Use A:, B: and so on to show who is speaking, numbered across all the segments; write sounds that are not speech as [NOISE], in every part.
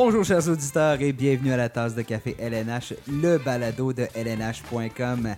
A: Bonjour chers auditeurs et bienvenue à la tasse de café LNH, le balado de LNH.com.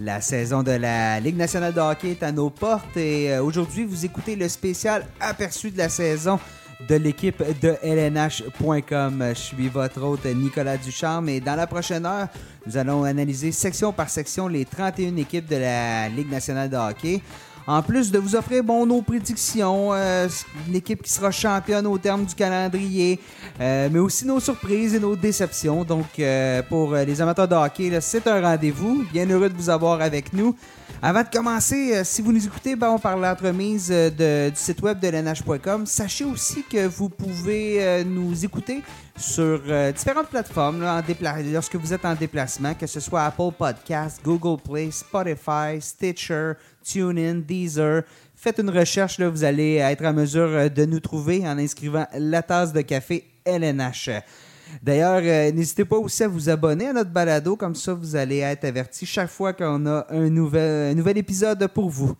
A: La saison de la Ligue nationale de hockey est à nos portes et euh, aujourd'hui vous écoutez le spécial aperçu de la saison de l'équipe de LNH.com. Je suis votre hôte Nicolas Ducharme et dans la prochaine heure, nous allons analyser section par section les 31 équipes de la Ligue nationale de hockey. En plus de vous offrir bon, nos prédictions, euh, une équipe qui sera championne au terme du calendrier, euh, mais aussi nos surprises et nos déceptions. Donc, euh, pour les amateurs de hockey, c'est un rendez-vous. Bien heureux de vous avoir avec nous. Avant de commencer, si vous nous écoutez ben, parle l'entremise du site web de l'NH.com. Sachez aussi que vous pouvez nous écouter sur différentes plateformes lorsque vous êtes en déplacement, que ce soit Apple Podcasts, Google Play, Spotify, Stitcher, TuneIn, Deezer. Faites une recherche, là, vous allez être en mesure euh, de nous trouver en inscrivant la tasse de café LNH. D'ailleurs, euh, n'hésitez pas aussi à vous abonner à notre balado, comme ça vous allez être averti chaque fois qu'on a un nouvel, un nouvel épisode pour vous.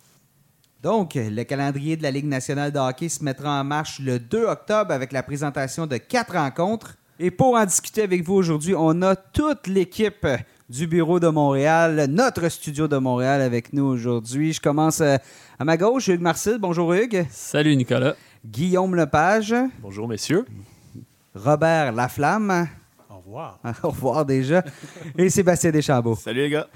A: Donc, le calendrier de la Ligue nationale de hockey se mettra en marche le 2 octobre avec la présentation de quatre rencontres. Et pour en discuter avec vous aujourd'hui, on a toute l'équipe du bureau de Montréal, notre studio de Montréal avec nous aujourd'hui. Je commence euh, à ma gauche, Hugues Marcel. Bonjour Hugues.
B: Salut Nicolas.
A: Guillaume Lepage.
C: Bonjour messieurs.
A: Robert Laflamme.
D: Au revoir. [LAUGHS]
A: Au revoir déjà. Et Sébastien Deschambault.
C: Salut les gars.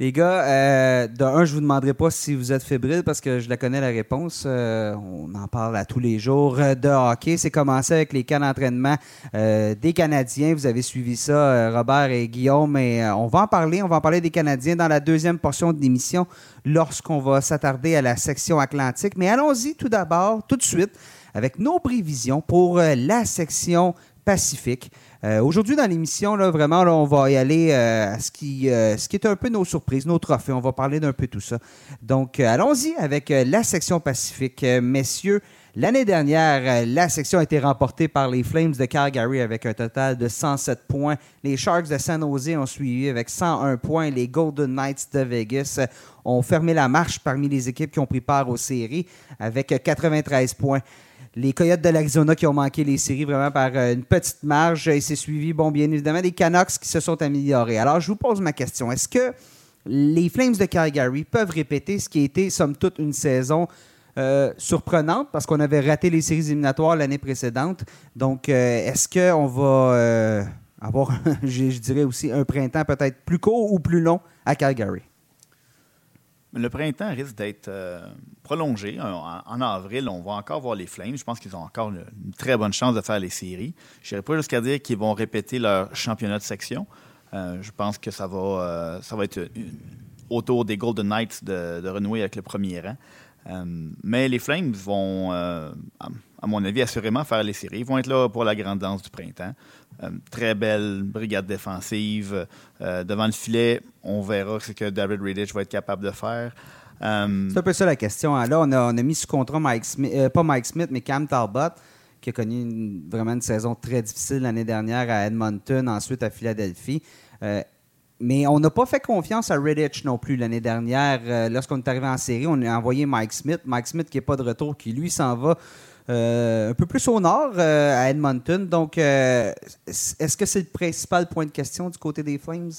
A: Les gars, euh, de un, je vous demanderai pas si vous êtes fébrile parce que je la connais la réponse. Euh, on en parle à tous les jours euh, de hockey. C'est commencé avec les camps d'entraînement des Canadiens. Vous avez suivi ça, Robert et Guillaume. Et on va en parler. On va en parler des Canadiens dans la deuxième portion de l'émission lorsqu'on va s'attarder à la section atlantique. Mais allons-y tout d'abord, tout de suite, avec nos prévisions pour la section Pacifique. Euh, aujourd'hui, dans l'émission, là, vraiment, on va y aller euh, à ce qui, euh, ce qui est un peu nos surprises, nos trophées. On va parler d'un peu tout ça. Donc, allons-y avec la section Pacifique. messieurs, l'année dernière, la section a été remportée par les Flames de Calgary avec un total de 107 points. Les Sharks de San Jose ont suivi avec 101 points. Les Golden Knights de Vegas ont fermé la marche parmi les équipes qui ont pris part aux séries avec 93 points les Coyotes de l'Arizona qui ont manqué les séries vraiment par euh, une petite marge. Et c'est suivi, bon, bien évidemment, des Canucks qui se sont améliorés. Alors, je vous pose ma question. Est-ce que les Flames de Calgary peuvent répéter ce qui a été, somme toute, une saison euh, surprenante parce qu'on avait raté les séries éliminatoires l'année précédente? Donc, euh, est-ce qu'on va avoir, [LAUGHS] je dirais aussi, un printemps peut-être plus court ou plus long à Calgary?
C: Le printemps risque d'être euh, prolongé. En, avril, on va encore voir les Flames. Je pense qu'ils ont encore une, très bonne chance de faire les séries. Je n'irai pas jusqu'à dire qu'ils vont répéter leur championnat de section. Euh, je pense que ça va, euh, ça va être autour des Golden Knights de, renouer avec le premier rang. mais les Flames vont, à, mon avis, assurément faire les séries. Ils vont être là pour la grande danse du printemps. Euh, très belle brigade défensive. Euh, devant le filet, on verra ce que David Riddich va être capable de faire.
A: Euh, c'est un peu ça la question. Là, on a, mis sous contrat Mike Smith, pas Mike Smith, mais Cam Talbot, qui a connu vraiment une saison très difficile l'année dernière à Edmonton, ensuite à Philadelphie. mais on n'a pas fait confiance à Riddich non plus l'année dernière. Lorsqu'on est arrivé en série, on a envoyé Mike Smith. Mike Smith qui n'est pas de retour, qui lui s'en va un peu plus au nord, euh, à Edmonton. Donc, euh, est-ce que c'est le principal point de question du côté des Flames?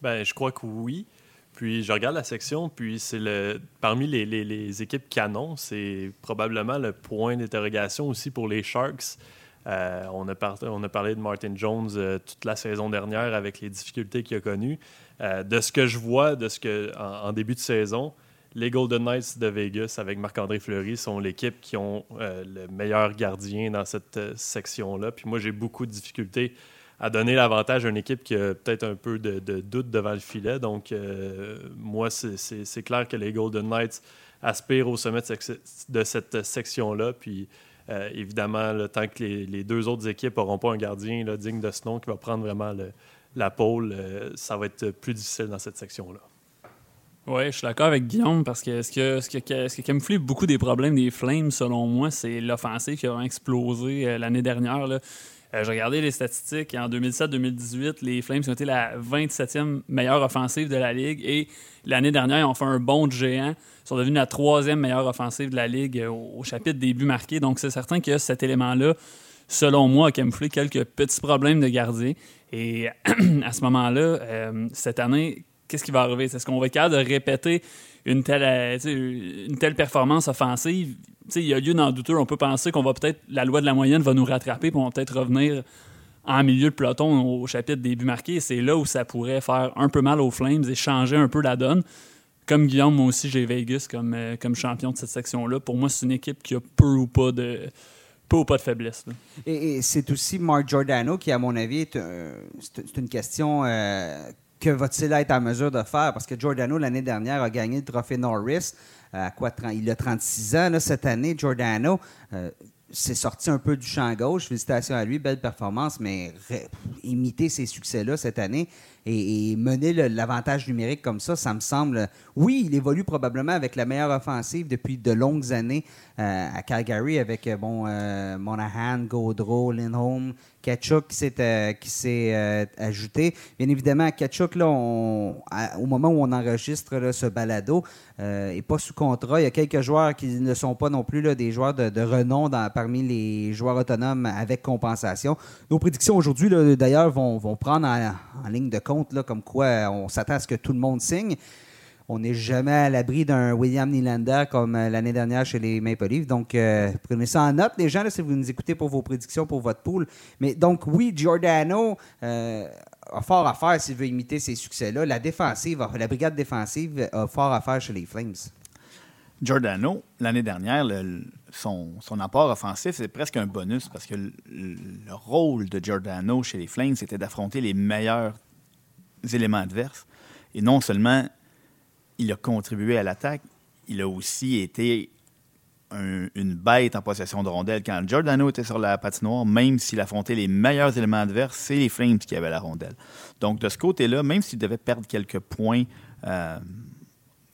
B: Ben, je crois que oui. Puis je regarde la section, puis c'est le parmi les, les, équipes canon, c'est probablement le point d'interrogation aussi pour les Sharks. on, a on a parlé de Martin Jones toute la saison dernière avec les difficultés qu'il a connues. de ce que je vois, de ce que en début de saison, les Golden Knights de Vegas avec Marc-André Fleury sont l'équipe qui ont euh, le meilleur gardien dans cette euh, section-là. Puis moi, j'ai beaucoup de difficultés à donner l'avantage à une équipe qui a peut-être un peu de, doute devant le filet. Donc, euh, moi, c'est clair que les Golden Knights aspirent au sommet de, cette section-là. Puis, évidemment, le temps que les, deux autres équipes n'auront pas un gardien digne de ce nom qui va prendre vraiment la pôle, ça va être plus difficile dans cette section-là.
D: Oui, je suis d'accord avec Guillaume parce que ce, qui camoufle beaucoup des problèmes des Flames, selon moi, c'est l'offensive qui a explosé euh, l'année dernière. Là. Euh, j'ai regardé les statistiques. En 2007-2018, les Flames ont été la 27e meilleure offensive de la Ligue. Et l'année dernière, ils ont fait un bond de géant. Ils sont devenus la troisième meilleure offensive de la Ligue au, chapitre des buts marqués. Donc, c'est certain que cet élément-là selon moi, a camouflé quelques petits problèmes de gardien. Et [CLEARS THROAT] à ce moment-là, euh, cette année, qu'est-ce qui va arriver? Est-ce qu'on va être capable de répéter une telle, euh, une telle performance offensive? il y a lieu d'en douter. On peut penser qu'on va peut-être, la loi de la moyenne va nous rattraper, puis on va peut-être revenir en milieu de peloton au chapitre des buts marqués. C'est là où ça pourrait faire un peu mal aux Flames et changer un peu la donne. Comme Guillaume, moi aussi, j'ai Vegas comme, euh, comme champion de cette section-là. Pour moi, c'est une équipe qui a peu ou pas de, peu ou pas de faiblesse.
A: Et, c'est aussi Mark Giordano qui, à mon avis, est, une question euh, que va-t-il être en mesure de faire? Parce que Giordano, l'année dernière, a gagné le trophée Norris. Euh, à quoi, il a 36 ans cette année, Giordano. s'est sorti un peu du champ gauche. Félicitations à lui, belle performance, mais imiter ces succès-là cette année, et, mener l'avantage numérique comme ça, ça me semble. Oui, il évolue probablement avec la meilleure offensive depuis de longues années euh, à Calgary avec euh, bon euh, Monahan, Gaudreau, Lindholm, Ketchuk qui s'est, euh, ajouté. Bien évidemment, Ketchuk, là, au moment où on enregistre ce balado, n'est pas sous contrat. Il y a quelques joueurs qui ne sont pas non plus là, des joueurs de, renom dans, parmi les joueurs autonomes avec compensation. Nos prédictions aujourd'hui, d'ailleurs, vont, vont prendre en, ligne de compte là, comme quoi on s'attend à ce que tout le monde signe on n'est jamais à l'abri d'un William Nylander comme euh, l'année dernière chez les Maple Leafs. Donc, euh, prenez ça en note, les gens, si vous nous écoutez pour vos prédictions pour votre pool. Mais donc, oui, Giordano euh, a fort à faire s'il veut imiter ces succès-là. La défensive, la brigade défensive a fort à faire chez les Flames.
C: Giordano, l'année dernière, son, apport offensif, c'est presque un bonus parce que le, le, rôle de Giordano chez les Flames, c'était d'affronter les meilleurs éléments adverses. Et non seulement il a contribué à l'attaque. Il a aussi été une bête en possession de rondelle. Quand Giordano était sur la patinoire, même s'il affrontait les meilleurs éléments adverses, c'est les Flames qui avaient la rondelle. Donc, de ce côté-là, même s'il devait perdre quelques points euh,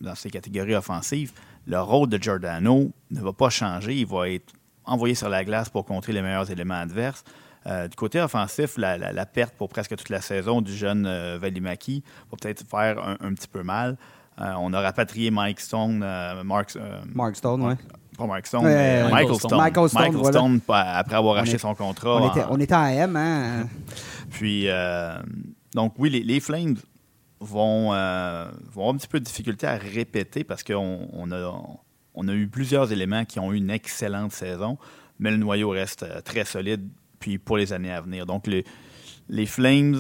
C: dans ses catégories offensives, le rôle de Giordano ne va pas changer. Il va être envoyé sur la glace pour contrer les meilleurs éléments adverses. Euh, du côté offensif, la, perte pour presque toute la saison du jeune euh, Valimaki va peut-être faire un, petit peu mal. Euh, on a rapatrié Mike Stone, Mark,
A: Mark Stone, oui.
C: Pas Mark Stone, mais Michael Stone.
A: Michael Stone,
C: Stone après avoir acheté son contrat.
A: On était, on était, en M, hein?
C: Puis, donc oui, les, Flames vont, vont, avoir un petit peu de difficulté à répéter parce qu'on on a, on a eu plusieurs éléments qui ont eu une excellente saison, mais le noyau reste très solide puis pour les années à venir. Donc, les, les Flames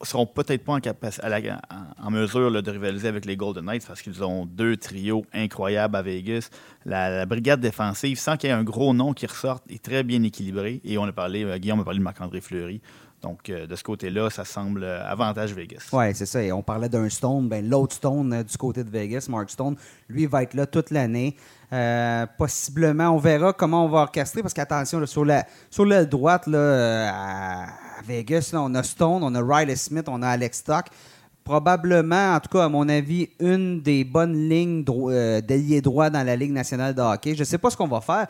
C: seront peut-être pas en, en, mesure de rivaliser avec les Golden Knights parce qu'ils ont deux trios incroyables à Vegas. La, brigade défensive, sans qu'il y ait un gros nom qui ressorte, est très bien équilibrée. Et on a parlé, euh, Guillaume a parlé de Marc-André Fleury. Donc, euh, de ce côté-là, ça semble euh, avantage Vegas.
A: Oui, c'est ça. Et on parlait d'un Stone. Ben, L'autre Stone du côté de Vegas, Mark Stone, lui, va être là toute l'année. Possiblement, on verra comment on va orchestrer parce qu'attention, sur la sur l'aile droite, là, Vegas, on a Stone, on a Riley Smith, on a Alex Stock. Probablement, en tout cas, à mon avis, une des bonnes lignes euh, d'ailier droit dans la Ligue nationale de hockey. Je ne sais pas ce qu'on va faire.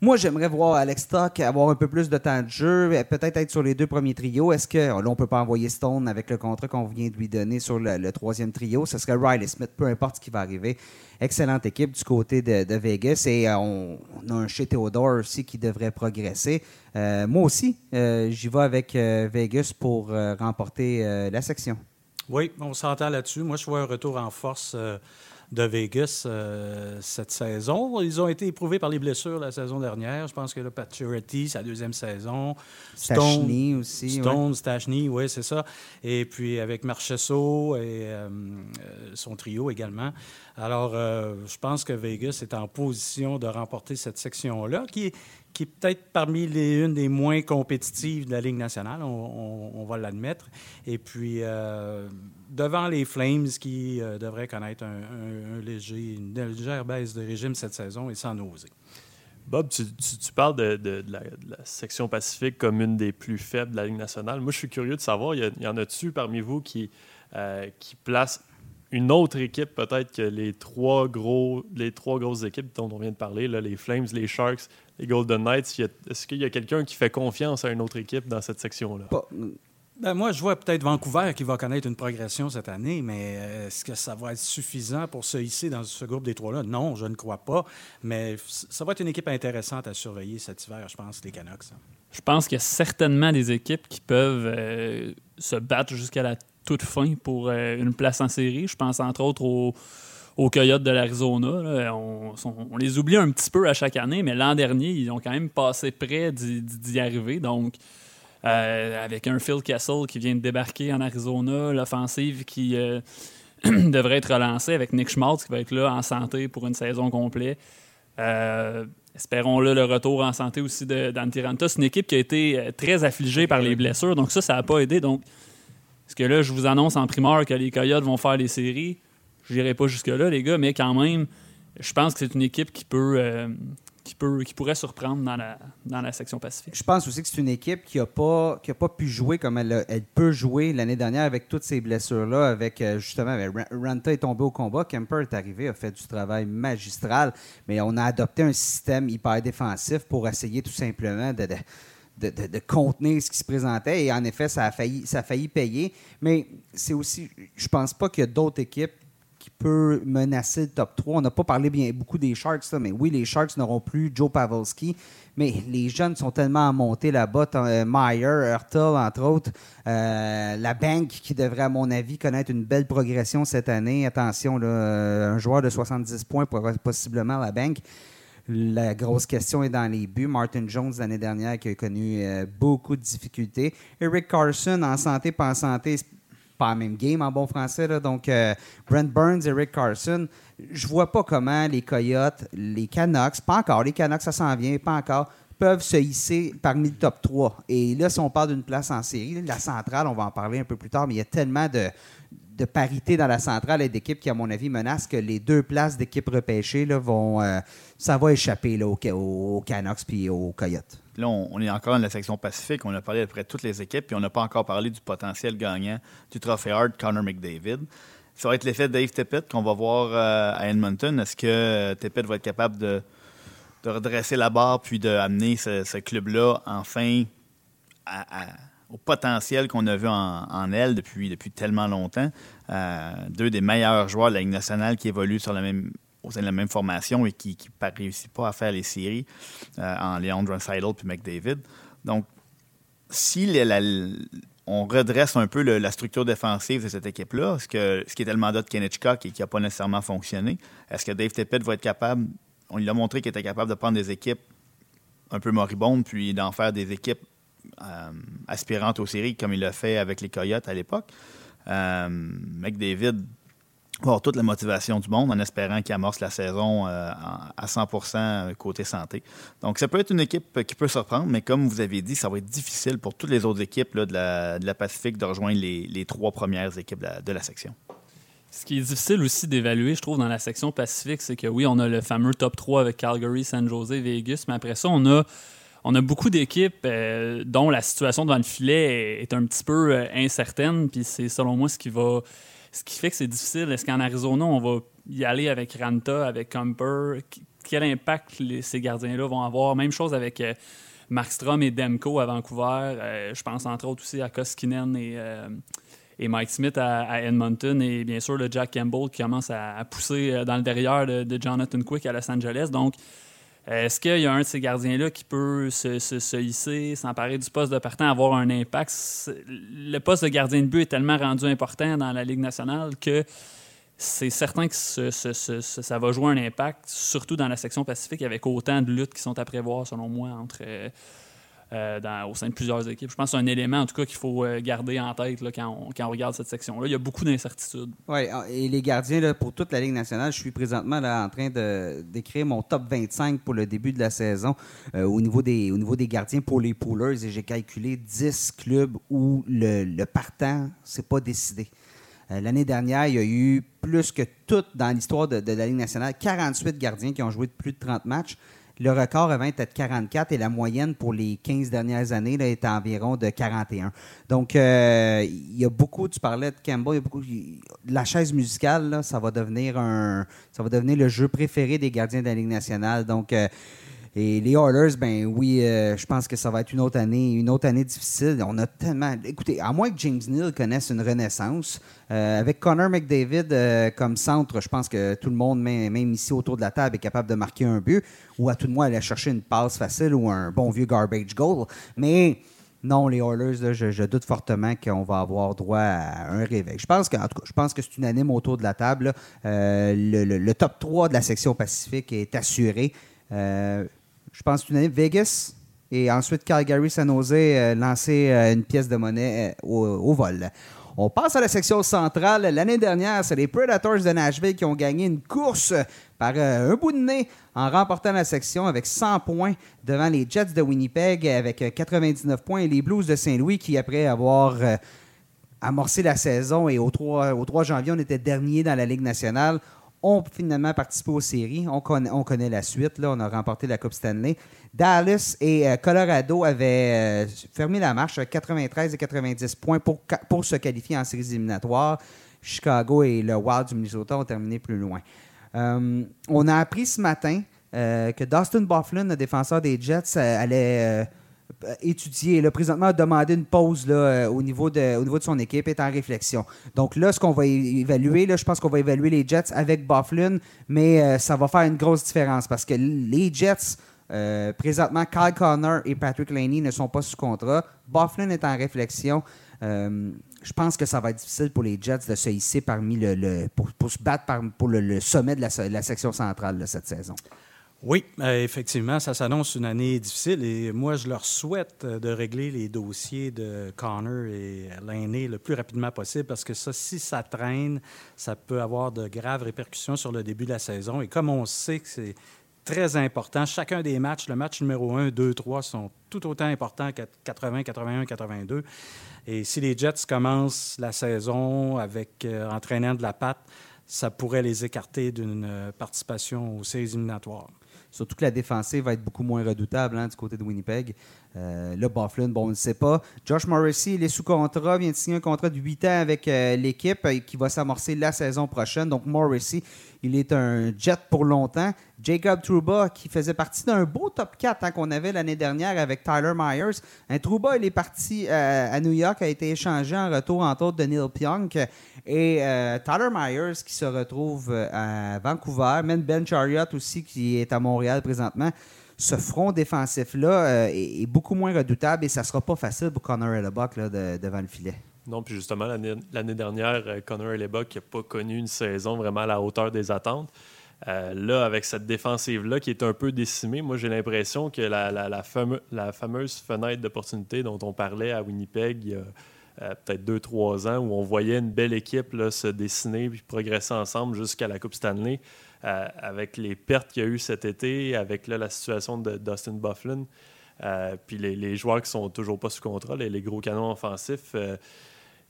A: Moi, j'aimerais voir Alex Stock avoir un peu plus de temps de jeu, peut-être être sur les deux premiers trios. Est-ce que là, on peut pas envoyer Stone avec le contrat qu'on vient de lui donner sur le, troisième trio? Ce serait Riley Smith, peu importe ce qui va arriver. Excellente équipe du côté de, Vegas et euh, on, a un chez Theodore aussi qui devrait progresser. Euh, moi aussi, euh, j'y vais avec Vegas pour remporter la section.
E: Oui, on s'entend là-dessus. Moi, je vois un retour en force de Vegas euh, cette saison. Ils ont été éprouvés par les blessures la saison dernière. Je pense que là, Paturity, sa deuxième saison.
A: Stone aussi.
E: Stone, Stachny, oui, c'est ça. Et puis avec Marchesso et euh, son trio également. Alors, euh, je pense que Vegas est en position de remporter cette section-là, qui est qui est peut-être parmi les une des moins compétitives de la Ligue nationale, on, va l'admettre. Et puis, euh, devant les Flames qui euh, devraient connaître une légère baisse de régime cette saison et sans oser.
B: Bob, tu, parles de, la, section Pacifique comme une des plus faibles de la Ligue nationale. Moi, je suis curieux de savoir, y, en a-tu parmi vous qui, euh, qui placent une autre équipe peut-être que les trois gros les trois grosses équipes dont on vient de parler, là, les Flames, les Sharks, les Golden Knights. Est-ce qu'il y a quelqu'un qui fait confiance à une autre équipe dans cette section-là?
E: Ben, moi, je vois peut-être Vancouver qui va connaître une progression cette année, mais euh, est-ce que ça va être suffisant pour se hisser dans ce groupe des trois-là? Non, je ne crois pas. Mais ça va être une équipe intéressante à surveiller cet hiver, je pense, les Canucks. Hein.
D: Je pense qu'il y a certainement des équipes qui peuvent euh, se battre jusqu'à la toute fin pour euh, une place en série. Je pense entre autres aux, aux Coyotes de l'Arizona. On, les oublie un petit peu à chaque année, mais l'an dernier, ils ont quand même passé près d'y arriver. Donc, euh, avec un Phil Kessel qui vient de débarquer en Arizona, l'offensive qui euh, [CLEARS THROAT] devrait être relancée avec Nick Schmaltz qui va être là en santé pour une saison complète. Euh, espérons-le le retour en santé aussi d'Antiranta. C'est une équipe qui a été très affligée par les blessures, donc ça, ça n'a pas aidé. Donc, est-ce que là, je vous annonce en primeur que les Coyotes vont faire les séries? Je n'irai pas jusque-là, les gars, mais quand même, je pense que c'est une équipe qui peut, qui, peut, qui pourrait surprendre dans la, dans la section Pacifique.
A: Je pense aussi que c'est une équipe qui n'a pas, qui pas pu jouer comme elle, peut jouer l'année dernière avec toutes ces blessures-là. Avec euh, justement, avec Ranta est tombé au combat, Kemper est arrivé, a fait du travail magistral, mais on a adopté un système hyper défensif pour essayer tout simplement de, de, contenir ce qui se présentait. Et en effet, ça a failli, ça a failli payer. Mais c'est aussi, je pense pas qu'il y a d'autres équipes qui peut menacer le top 3. On n'a pas parlé bien beaucoup des Sharks, mais oui, les Sharks n'auront plus Joe Pavelski, mais les jeunes sont tellement montés là-bas. Euh, Meyer, Hurtle, entre autres. Euh, la Bank, qui devrait, à mon avis, connaître une belle progression cette année. Attention, un joueur de 70 points pour possiblement la Bank. La grosse question est dans les buts. Martin Jones, l'année dernière, qui a connu euh, beaucoup de difficultés. Eric Carson, en santé, pas en santé, pas la même game en bon français. Donc, euh, Brent Burns, Eric Carson, je vois pas comment les Coyotes, les Canucks, pas encore, les Canucks, ça s'en vient, pas encore, peuvent se hisser parmi le top 3. Et là, si on parle d'une place en série, la centrale, on va en parler un peu plus tard, mais il y a tellement de, de parité dans la centrale et d'équipes qui, à mon avis, menacent que les deux places d'équipes repêchées là, vont. Euh, ça va échapper là, aux, aux Canucks puis aux Coyotes.
C: Là, on, est encore dans la section Pacifique. On a parlé à peu près toutes les équipes, puis on n'a pas encore parlé du potentiel gagnant du trophée Hard, Connor McDavid. Ça va être l'effet Dave Tippett qu'on va voir euh, à Edmonton. Est-ce que euh, Tippett va être capable de, redresser la barre puis d'amener ce, club-là enfin au potentiel qu'on a vu en, elle depuis, depuis tellement longtemps? Euh, deux des meilleurs joueurs de la Ligue nationale qui évoluent sur la même, au sein de la même formation et qui ne réussit pas à faire les séries euh, en Leon Seidel puis McDavid. Donc, si on redresse un peu la structure défensive de cette équipe-là, ce, que, ce qui est le mandat de Kenechka et qui n'a pas nécessairement fonctionné, est-ce que Dave Tippett va être capable, on lui a montré qu'il était capable de prendre des équipes un peu moribondes puis d'en faire des équipes euh, aspirantes aux séries comme il l'a fait avec les Coyotes à l'époque? Euh, McDavid avoir toute la motivation du monde en espérant qu'il amorce la saison euh, à 100% côté santé. Donc, ça peut être une équipe qui peut surprendre, mais comme vous avez dit, ça va être difficile pour toutes les autres équipes de, la, Pacifique de rejoindre les, trois premières équipes de la, section.
D: Ce qui est difficile aussi d'évaluer, je trouve, dans la section Pacifique, c'est que oui, on a le fameux top 3 avec Calgary, San Jose, Vegas, mais après ça, on a beaucoup d'équipes euh, dont la situation devant le filet est, un petit peu euh, incertaine, puis c'est selon moi ce qui va ce qui fait que c'est difficile. Est-ce qu'en Arizona, on va y aller avec Ranta, avec Comper? Quel impact ces gardiens-là vont avoir? Même chose avec euh, Markstrom et Demko à Vancouver. Euh, je pense entre autres aussi à Koskinen et, euh, Mike Smith à, Edmonton. Et bien sûr, le Jack Campbell qui commence à, pousser dans le derrière de, de, Jonathan Quick à Los Angeles. Donc, est-ce qu'il y a un de ces gardiens-là qui peut se, se, hisser, s'emparer du poste de partant, avoir un impact? Le poste de gardien de but est tellement rendu important dans la Ligue nationale que c'est certain que ça va jouer un impact, surtout dans la section Pacifique, avec autant de luttes qui sont à prévoir, selon moi, entre euh, au sein de plusieurs équipes. Je pense que c'est un élément, en tout cas, qu'il faut euh, garder en tête quand, on, regarde cette section-là. Il y a beaucoup d'incertitudes.
A: Oui, ah, et les gardiens, pour toute la Ligue nationale, je suis présentement là, en train d'écrire mon top 25 pour le début de la saison euh, au, niveau des, au niveau des gardiens pour les poolers et j'ai calculé 10 clubs où le, partant, c'est pas décidé. L'année dernière, il y a eu plus que tout dans l'histoire de, de, la Ligue nationale, 48 gardiens qui ont joué de plus de 30 matchs. Le record avant était de 44 et la moyenne pour les 15 dernières années là, est environ de 41. Donc, euh, il y a beaucoup, tu parlais de Campbell, il y a beaucoup, la chaise musicale, là, ça va devenir un, ça va devenir le jeu préféré des gardiens de la Ligue nationale. Donc, euh, Et les Oilers, ben oui, euh, je pense que ça va être une autre année, une autre année difficile. On a tellement. Écoutez, à moins que James Neal connaisse une renaissance, euh, avec Connor McDavid euh, comme centre, je pense que tout le monde, même ici autour de la table, est capable de marquer un but, ou à tout le moins aller chercher une passe facile ou un bon vieux garbage goal. Mais non, les Oilers, je, doute fortement qu'on va avoir droit à un réveil. Je pense que, tout je pense que c'est unanime autour de la table. le, top 3 de la section Pacifique est assuré je pense, une année Vegas. Et ensuite, Calgary San Jose euh, lancer euh, une pièce de monnaie euh, au, vol. On passe à la section centrale. L'année dernière, c'est les Predators de Nashville qui ont gagné une course par un bout de nez en remportant la section avec 100 points devant les Jets de Winnipeg avec 99 points et les Blues de Saint-Louis qui, après avoir amorcé la saison et au 3, au 3 janvier, on était dernier dans la Ligue nationale, ont finalement participé aux séries. On connaît, on connaît la suite. Là. On a remporté la Coupe Stanley. Dallas et euh, Colorado avaient euh, fermé la marche à 93 et 90 points pour, se qualifier en séries éliminatoires. Chicago et le Wild du Minnesota ont terminé plus loin. Euh, on a appris ce matin que Dustin Bufflin, le défenseur des Jets, allait euh, étudier. Là, présentement, a demandé une pause là, euh, au, niveau de, au niveau de son équipe, est en réflexion. Donc là, ce qu'on va évaluer, là, je pense qu'on va évaluer les Jets avec Bufflin, mais euh, ça va faire une grosse différence parce que les Jets, présentement, Kyle Connor et Patrick Laney ne sont pas sous contrat. Bufflin est en réflexion. je pense que ça va être difficile pour les Jets de se hisser parmi le, pour, se battre pour le, sommet de la, la section centrale cette saison.
E: Oui, euh, effectivement, ça s'annonce une année difficile et moi, je leur souhaite euh, de régler les dossiers de Connor et l'aîné le plus rapidement possible parce que ça, si ça traîne, ça peut avoir de graves répercussions sur le début de la saison. Et comme on sait que c'est très important, chacun des matchs, le match numéro 1, 2, 3 sont tout autant importants que 80, 81, 82. Et si les Jets commencent la saison avec euh, entraînant de la patte, ça pourrait les écarter d'une participation aux séries éliminatoires.
A: Surtout que la défensive va être beaucoup moins redoutable hein, du côté de Winnipeg. Euh, là, Bufflin, bon, on ne sait pas. Josh Morrissey, il est sous contrat, vient de signer un contrat de 8 ans avec euh, l'équipe et qui va s'amorcer la saison prochaine. Donc, Morrissey, il est un jet pour longtemps. Jacob Trouba, qui faisait partie d'un beau top 4 hein, qu'on avait l'année dernière avec Tyler Myers. Un Trouba, il est parti euh, à New York, a été échangé en retour, entre autres, de Neil Pionk. Et euh, Tyler Myers, qui se retrouve euh, à Vancouver. Même Ben Chariot aussi, qui est à Montréal présentement. Ce front défensif-là est, beaucoup moins redoutable et ça sera pas facile pour Connor Hellebuck devant le filet.
B: Non, puis justement, l'année dernière, euh, Connor Hellebuck n'a pas connu une saison vraiment à la hauteur des attentes. Euh, là, avec cette défensive-là qui est un peu décimée, moi j'ai l'impression que la, fameuse fenêtre d'opportunité dont on parlait à Winnipeg il y a euh, peut-être deux, trois ans, où on voyait une belle équipe se dessiner puis progresser ensemble jusqu'à la Coupe Stanley, avec les pertes qu'il y a eu cet été, avec la situation de Dustin Bufflin, puis les, joueurs qui sont toujours pas sous contrôle, les, les gros canons offensifs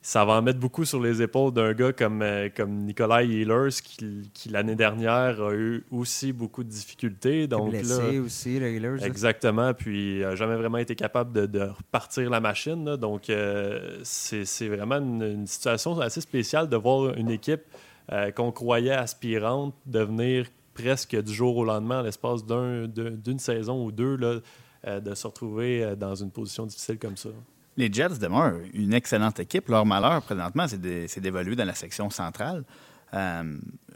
B: ça va en mettre beaucoup sur les épaules d'un gars comme, euh, comme Nikolai Ehlers qui, qui l'année dernière a eu aussi beaucoup de difficultés. Donc
A: blessé aussi, le Ehlers.
B: Exactement, puis n'a jamais vraiment été capable de, de repartir la machine. donc euh, c'est vraiment une, situation assez spéciale de voir une équipe euh, qu'on croyait aspirante devenir presque du jour au lendemain, l'espace d'une saison ou deux, là, de se retrouver dans une position difficile comme ça.
C: Les Jets demeurent une excellente équipe. Leur malheur, présentement, c'est d'évoluer dans la section centrale. Euh,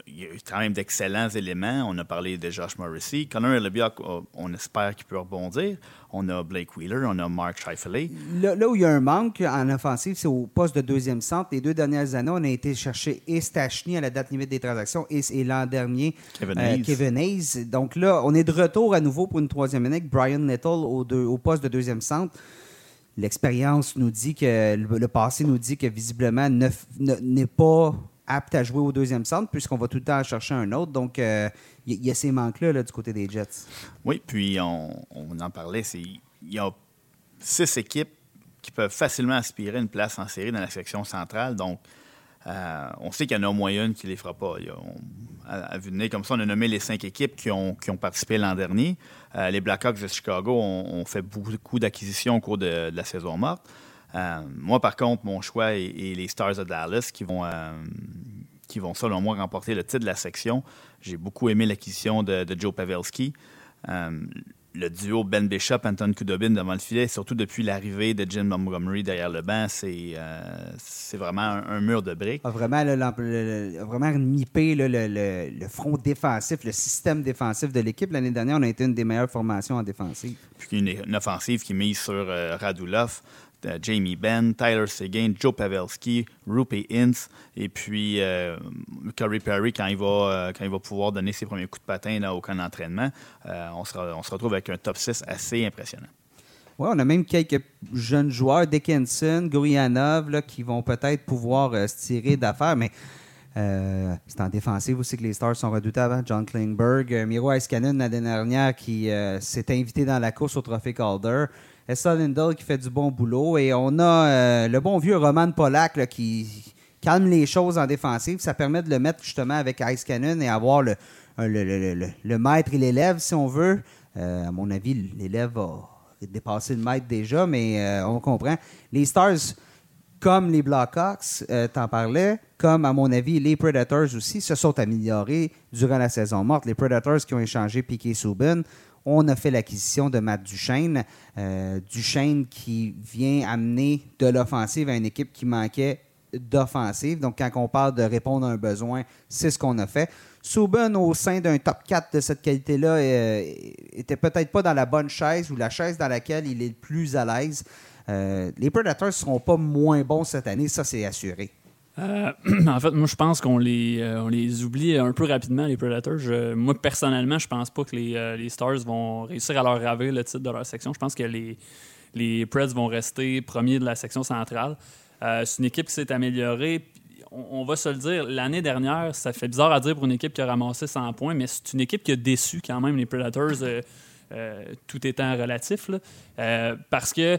C: il y a quand même d'excellents éléments. On a parlé de Josh Morrissey. Connor Hellebuck, on espère qu'il peut rebondir. On a Blake Wheeler, on a Mark Scheifele.
A: Là, où il y a un manque en offensive, c'est au poste de deuxième centre. Les deux dernières années, on a été chercher Estachny à la date limite des transactions et, l'an dernier, Kevin Hayes. Donc là, on est de retour à nouveau pour une troisième année avec Brian Nettle au, au poste de deuxième centre l'expérience nous dit que le, passé nous dit que visiblement n'est pas apte à jouer au deuxième centre puisqu'on va tout le temps chercher un autre. Donc, il euh, y, a ces manques-là du côté des Jets.
C: Oui, puis on, en parlait, il y a six équipes qui peuvent facilement aspirer une place en série dans la section centrale. Donc, euh, on sait qu'il y en a au moins une qui ne les fera pas. à, vue de nez, comme ça, on a nommé les cinq équipes qui ont, qui ont participé l'an dernier. Euh, les Blackhawks de Chicago ont, fait beaucoup d'acquisitions au cours de, la saison morte. Euh, moi, par contre, mon choix est, les Stars de Dallas qui vont, qui vont, selon moi, remporter le titre de la section. J'ai beaucoup aimé l'acquisition de, Joe Pavelski. le duo Ben Bishop, Anton Kudobin devant le filet, surtout depuis l'arrivée de Jim Montgomery derrière le banc, c'est euh, vraiment un, mur de briques.
A: A vraiment, le, le, vraiment nippé le, le, front défensif, le système défensif de l'équipe. L'année dernière, on a été une des meilleures formations en défensive.
C: Puis une, une offensive qui mise sur euh, Radulov. Euh, Jamie Benn, Tyler Seguin, Joe Pavelski, Rupe Ince, et puis euh, Curry Perry quand il, va, euh, quand il va pouvoir donner ses premiers coups de patin là, au camp d'entraînement. on, se, on se retrouve avec un top 6 assez impressionnant.
A: Oui, on a même quelques jeunes joueurs, Dickinson, Gurianov, qui vont peut-être pouvoir se tirer d'affaires, mais c'est en défensive aussi que les Stars sont redoutables. John Klingberg, Miro Iskanen l'année dernière qui s'est invité dans la course au Trophée Calder. Essa Lindell qui fait du bon boulot. Et on a euh, le bon vieux Roman Polak qui calme les choses en défensive. Ça permet de le mettre justement avec Ice Cannon et avoir le, le, maître et l'élève, si on veut. Euh, à mon avis, l'élève a dépassé le maître déjà, mais euh, on comprend. Les Stars, comme les Blackhawks, t'en parlais, comme à mon avis les Predators aussi, se sont améliorés durant la saison morte. Les Predators qui ont échangé Piquet Subban on a fait l'acquisition de Matt Duchesne. Euh, Duchesne qui vient amener de l'offensive à une équipe qui manquait d'offensive. Donc, quand on parle de répondre à un besoin, c'est ce qu'on a fait. Souben, au sein d'un top 4 de cette qualité-là, euh, était peut-être pas dans la bonne chaise ou la chaise dans laquelle il est le plus à l'aise. Euh, les Predators ne seront pas moins bons cette année, ça c'est assuré.
D: Euh, [CLEARS THROAT] en fait, moi, je pense qu'on les, euh, on les oublie un peu rapidement, les Predators. moi, personnellement, je pense pas que les, euh, les, Stars vont réussir à leur raver le titre de leur section. Je pense que les, les Preds vont rester premiers de la section centrale. c'est une équipe qui s'est améliorée. On, va se le dire, l'année dernière, ça fait bizarre à dire pour une équipe qui a ramassé 100 points, mais c'est une équipe qui a déçu quand même les Predators, tout étant relatif. parce que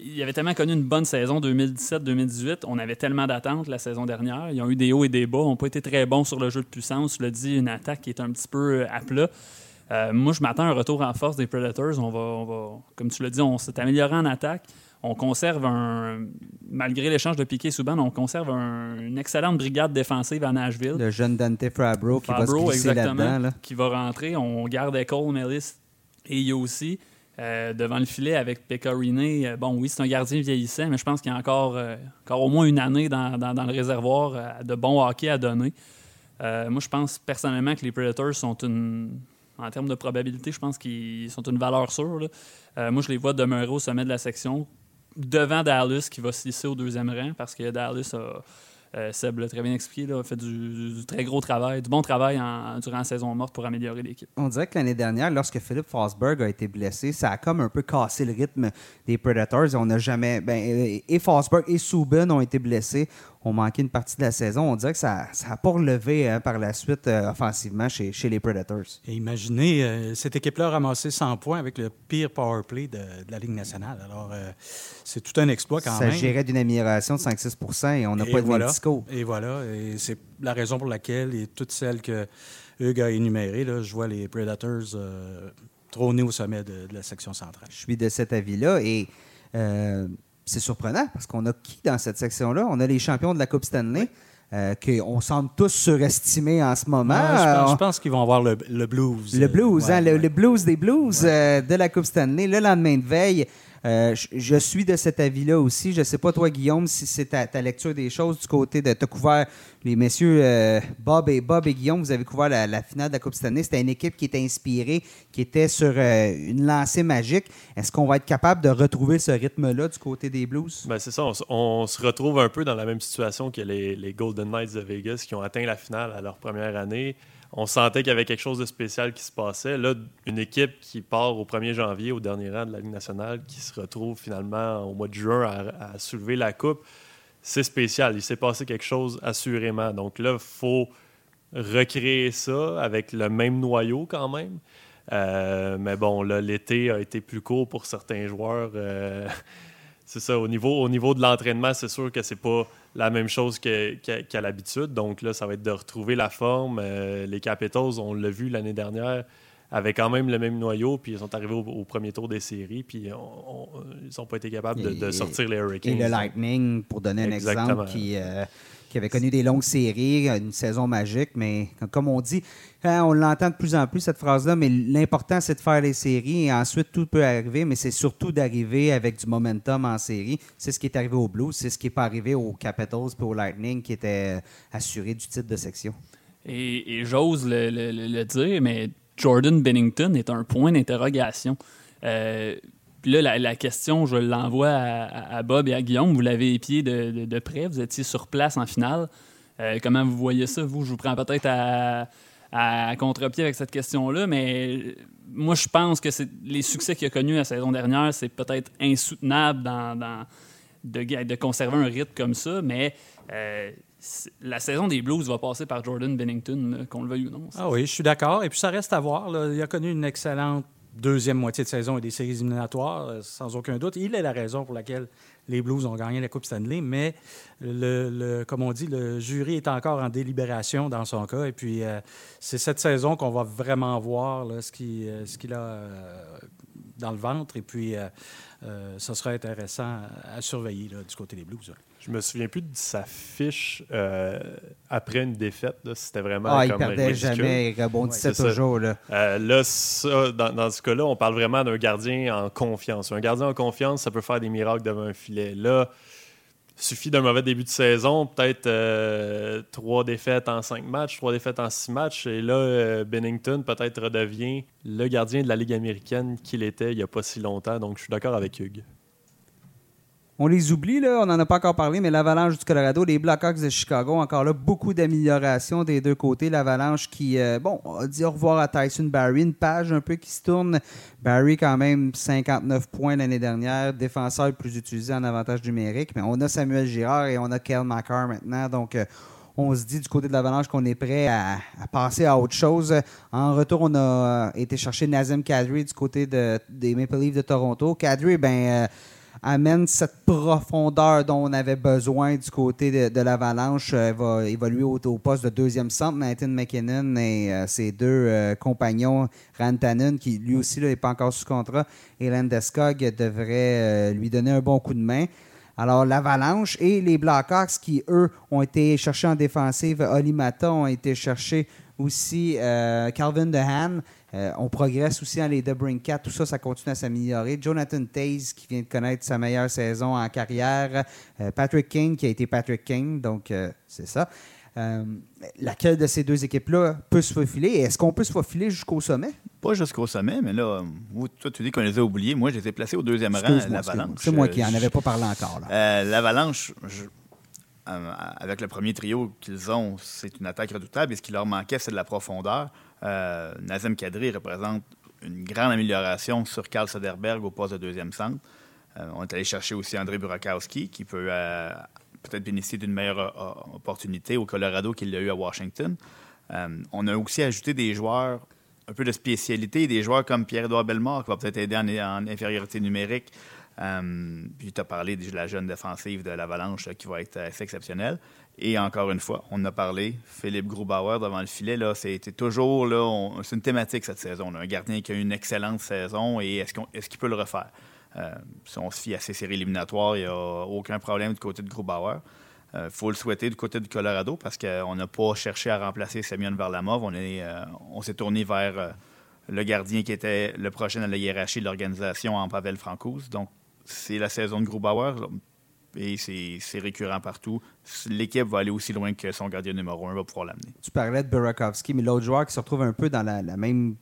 D: il avait tellement connu une bonne saison 2017-2018. On avait tellement d'attentes la saison dernière. Ils ont eu des hauts et des bas. Ils n'ont pas été très bons sur le jeu de puissance. Je le dis, une attaque qui est un petit peu euh, à plat. Euh, moi, je m'attends à un retour en force des Predators. On va, comme tu l'as dit, on s'est amélioré en attaque. On conserve un, malgré l'échange de Piquet Souban, on conserve une excellente brigade défensive à Nashville.
A: Le jeune Dante Fabro qui va se glisser là-dedans.
D: Qui va rentrer. On garde Cole, Mellis et il y a aussi euh, devant le filet avec Pecorine. Euh, bon, oui, c'est un gardien vieillissant, mais je pense qu'il y a encore, euh, encore au moins une année dans, le réservoir de bon hockey à donner. moi, je pense personnellement que les Predators sont une. En termes de probabilité, je pense qu'ils sont une valeur sûre. moi, je les vois demeurer au sommet de la section, devant Dallas qui va se lisser au deuxième rang, parce que Dallas a euh, Seb l'a très bien expliqué, a fait du, très gros travail, du bon travail durant la saison morte pour améliorer l'équipe.
A: On dirait que l'année dernière, lorsque Philippe Fosberg a été blessé, ça a comme un peu cassé le rythme des Predators. On n'a jamais. Ben, et Fosberg et ont été blessés ont manqué une partie de la saison. On dirait que ça n'a pas relevé hein, par la suite euh, offensivement chez, chez, les Predators.
E: Et imaginez, euh, cette équipe-là a ramassé 100 points avec le pire power play de, la Ligue nationale. Alors, euh, c'est tout un exploit quand même.
A: Ça gérait d'une amélioration de 5-6 et on n'a pas
E: voilà,
A: de
E: Et voilà, et c'est la raison pour laquelle, et toutes celles que Hugues a énumérées, là, je vois les Predators trôner au sommet de, la section centrale.
A: Je suis de cet avis-là et c'est surprenant parce qu'on a qui dans cette section-là? On a les champions de la Coupe Stanley. Euh, qu'on semble tous surestimés en ce moment.
E: je pense, qu'ils vont avoir le, blues.
A: Le blues, hein, le, blues des blues euh, de la Coupe Stanley. Le lendemain de veille, euh, je, suis de cet avis-là aussi. Je ne sais pas, toi, Guillaume, si c'est ta, lecture des choses du côté de. Tu as couvert les messieurs euh, Bob, et, Bob et Guillaume, vous avez couvert la, finale de la Coupe cette année. C'était une équipe qui était inspirée, qui était sur euh, une lancée magique. Est-ce qu'on va être capable de retrouver ce rythme-là du côté des Blues?
B: Ben, c'est ça. On, se retrouve un peu dans la même situation que les, les Golden Knights de Vegas qui ont atteint la finale à leur première année on sentait qu'il y avait quelque chose de spécial qui se passait. Là, une équipe qui part au 1er janvier, au dernier rang de la Ligue nationale, qui se retrouve finalement au mois de juin à, soulever la Coupe, c'est spécial. Il s'est passé quelque chose assurément. Donc là, il faut recréer ça avec le même noyau quand même. Euh, mais bon, là, l'été a été plus court pour certains joueurs. Euh, [LAUGHS] c'est ça, au niveau, au niveau de l'entraînement, c'est sûr que c'est pas la même chose qu'à l'habitude. Donc là, ça va être de retrouver la forme. Euh, les Capitals, on l'a vu l'année dernière, avaient quand même le même noyau, puis ils sont arrivés au, premier tour des séries, puis ils n'ont pas été capables de, sortir les Hurricanes.
A: Et le Lightning, pour donner un exemple, qui, euh, qui avait connu des longues séries, une saison magique, mais comme on dit, hein, on l'entend de plus en plus cette phrase-là, mais l'important c'est de faire les séries et ensuite tout peut arriver, mais c'est surtout d'arriver avec du momentum en série. C'est ce qui est arrivé au Blues, c'est ce qui n'est pas arrivé aux Capitals et au Lightning qui étaient assurés du titre de section.
D: Et, j'ose le, dire, mais Jordan Bennington est un point d'interrogation. Euh, puis là, la, question, je l'envoie à, Bob et à Guillaume. Vous l'avez épié de, près. Vous étiez sur place en finale. Euh, comment vous voyez ça, vous? Je vous prends peut-être à, contre-pied avec cette question-là, mais moi, je pense que c'est les succès qu'il a connus la saison dernière, c'est peut-être insoutenable dans, de, de, conserver un rythme comme ça, mais euh, la saison des Blues va passer par Jordan Bennington, qu'on le veuille ou non.
E: Ah oui, je suis d'accord. Et puis ça reste à voir. Il a connu une excellente deuxième moitié de saison et des séries éliminatoires, euh, sans aucun doute. Il est la raison pour laquelle les Blues ont gagné la Coupe Stanley, mais le, comme on dit, le jury est encore en délibération dans son cas. Et puis, euh, c'est cette saison qu'on va vraiment voir là, ce qu'il a euh, dans le ventre. Et puis, ça sera intéressant à surveiller du côté des Blues.
B: Je me souviens plus de sa fiche euh, après une défaite. C'était vraiment
A: ah,
B: comme
A: il perdait jamais, il rebondissait toujours. Là,
B: euh, là ça, dans, ce cas-là, on parle vraiment d'un gardien en confiance. Un gardien en confiance, ça peut faire des miracles devant un filet. Là, suffit d'un mauvais début de saison, peut-être euh, trois défaites en cinq matchs, trois défaites en six matchs. Et là, Bennington peut-être redevient le gardien de la Ligue américaine qu'il était il n'y a pas si longtemps. Donc, je suis d'accord avec Hugues.
A: On les oublie, là, on n'en a pas encore parlé, mais l'Avalanche du Colorado, les Blackhawks de Chicago, encore là, beaucoup d'améliorations des deux côtés. L'Avalanche qui, euh, bon, a dit au revoir à Tyson Barry, une page un peu qui se tourne. Barry, quand même, 59 points l'année dernière, défenseur le plus utilisé en avantage numérique. Mais on a Samuel Girard et on a Kel McCarr maintenant, donc. Euh, on se dit du côté de l'Avalanche qu'on est prêt à, passer à autre chose. En retour, on a euh, été chercher Nazem Kadri du côté de, des Maple Leafs de Toronto. Kadri, ben, amène cette profondeur dont on avait besoin du côté de, l'Avalanche. Elle euh, va évoluer au, poste de deuxième centre. Nathan McKinnon et euh, ses deux euh, compagnons, Rantanen, qui lui aussi n'est pas encore sous contrat, et Landeskog devrait lui donner un bon coup de main. Alors, l'Avalanche et les Blackhawks qui, eux, ont été cherchés en défensive. Olimata ont été cherchés aussi. Calvin DeHaan euh, on progresse aussi dans les Cat, Tout ça, ça continue à s'améliorer. Jonathan Taze, qui vient de connaître sa meilleure saison en carrière. Euh, Patrick King, qui a été Patrick King. Donc, euh, c'est ça. laquelle de ces deux équipes-là peut se faufiler? Est-ce qu'on peut se faufiler jusqu'au sommet?
C: Pas jusqu'au sommet, mais là, toi, tu dis qu'on les a oubliés. Moi, je les ai placés au deuxième rang, l'Avalanche.
A: C'est moi qui n'en avais pas parlé encore.
C: L'Avalanche, avec le premier trio qu'ils ont, c'est une attaque redoutable. Et ce qui leur manquait, c'est de la profondeur. Euh, Nazem Kadri représente une grande amélioration sur Karl Soderberg au poste de deuxième centre. Euh, on est allé chercher aussi André Burakowski, qui peut euh, peut-être bénéficier d'une meilleure opportunité au Colorado qu'il a eu à Washington. on a aussi ajouté des joueurs un peu de spécialité, des joueurs comme Pierre-Edouard Bellemare, qui va peut-être aider en, infériorité numérique. puis tu as parlé de la jeune défensive de l'Avalanche qui va être assez exceptionnelle. Et encore une fois, on a parlé, Philippe Grubauer devant le filet, c'était toujours, là, c'est une thématique cette saison. Un gardien qui a eu une excellente saison et est-ce, qu'il peut le refaire? Euh, si on se fie à ces séries éliminatoires, il n'y a aucun problème du côté de Grubauer. Il euh, faut le souhaiter du côté du Colorado parce qu'on n'a pas cherché à remplacer Semyon Varlamov. On, euh, on s'est tourné vers le gardien qui était le prochain à la hiérarchie de l'organisation en Pavel Francouz. Donc, c'est la saison de Grubauer et c'est récurrent partout. L'équipe va aller aussi loin que son gardien numéro un va pouvoir l'amener.
A: Tu parlais de Burakovsky, mais l'autre joueur qui se retrouve un peu dans la, même,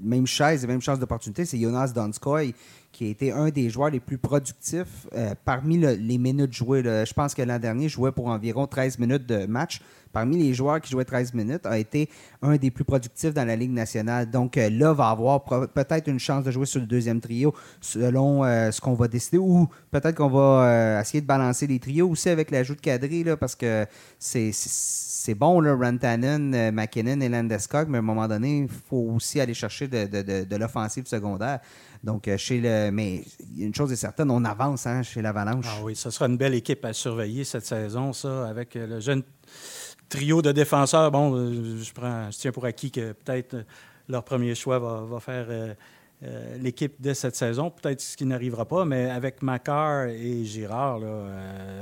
A: même chaise et même chance d'opportunité, c'est Jonas Donskoy, qui a été un des joueurs les plus productifs euh, parmi les minutes jouées. Je pense que l'an dernier, il jouait pour environ 13 minutes de match parmi les joueurs qui jouaient 13 minutes, a été un des plus productifs dans la Ligue nationale. Donc euh, là, va avoir peut-être une chance de jouer sur le deuxième trio selon euh, ce qu'on va décider ou peut-être qu'on va euh, essayer de balancer les trios aussi avec l'ajout de Là, parce que c'est bon, là, Rantanen, McKinnon et Landeskog, mais à un moment donné, il faut aussi aller chercher de, l'offensive secondaire. Donc, chez le. Mais une chose est certaine, on avance hein, chez l'Avalanche.
E: Ah oui, ce sera une belle équipe à surveiller cette saison, ça, avec le jeune trio de défenseurs, bon, euh, je, prends, je tiens pour acquis que peut-être euh, leur premier choix va, faire euh, l'équipe dès cette saison. Peut-être ce qui n'arrivera pas, mais avec Macar et Girard,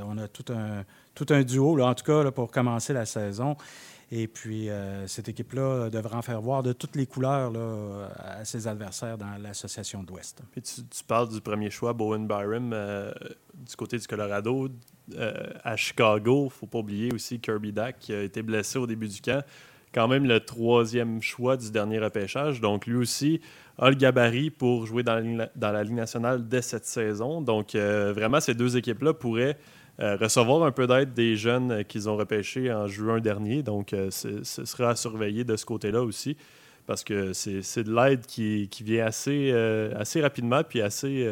E: on a tout un, tout un duo, là, en tout cas, là, pour commencer la saison. Et puis, euh, cette équipe-là devra en faire voir de toutes les couleurs là, à ses adversaires dans l'association de l'Ouest.
B: Puis tu, parles du premier choix, Bowen Byram, euh, du côté du Colorado. Euh, à Chicago, il ne faut pas oublier aussi Kirby Dack qui a été blessé au début du camp. Quand même le troisième choix du dernier repêchage. Donc, lui aussi a le gabarit pour jouer dans la, dans la Ligue nationale dès cette saison. Donc, euh, vraiment, ces deux équipes-là pourraient euh, recevoir un peu d'aide des jeunes euh, qu'ils ont repêchés en juin dernier. Donc, euh, ce sera à surveiller de ce côté-là aussi. Parce que c'est de l'aide qui, vient assez, assez rapidement, puis assez.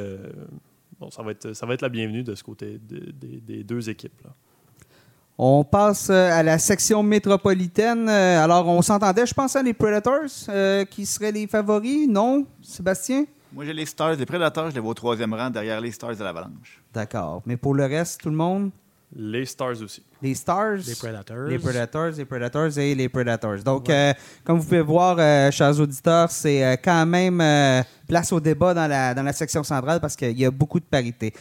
B: bon, ça va, être, ça va être la bienvenue de ce côté de, de, des deux équipes. Là.
A: On passe à la section métropolitaine. Alors, on s'entendait, je pense, à les Predators qui seraient les favoris, non, Sébastien?
C: Moi, j'ai les Stars. Les Predators, je les vois au troisième rang derrière les Stars de l'Avalanche.
A: D'accord. Mais pour le reste, tout le monde?
B: Les Stars aussi.
A: Les Stars?
E: Les Predators.
A: Les Predators, les Predators et les Predators. Donc, ouais. euh, comme vous pouvez voir, euh, chers auditeurs, c'est euh, quand même euh, place au débat dans la, dans la section centrale parce qu'il y a beaucoup de parité.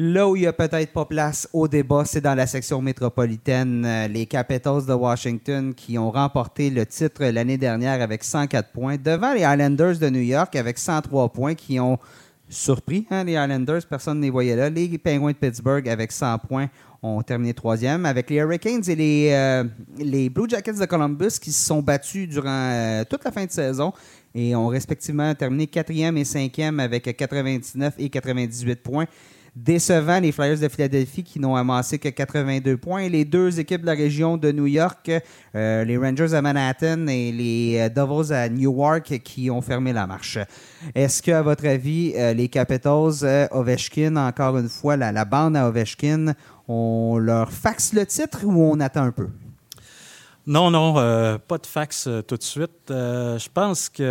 A: Là où il n'y a peut-être pas place au débat, c'est dans la section métropolitaine. Les Capitals de Washington qui ont remporté le titre l'année dernière avec 104 points, devant les Islanders de New York avec 103 points qui ont surpris hein, les Islanders. Personne ne les voyait là. Les Penguins de Pittsburgh avec 100 points ont terminé troisième. Avec les Hurricanes et les, euh, les Blue Jackets de Columbus qui se sont battus durant euh, toute la fin de saison et ont respectivement terminé quatrième et cinquième avec 99 et 98 points décevant les Flyers de Philadelphie qui n'ont amassé que 82 points. Et les deux équipes de la région de New York, euh, les Rangers à Manhattan et les Devils à Newark qui ont fermé la marche. Est-ce que, à votre avis, euh, les Capitals, euh, Ovechkin, encore une fois, la, la bande à Ovechkin, on leur faxe le titre ou on attend un peu?
E: Non, non, euh, pas de fax euh, tout de suite. Euh, je pense qu'il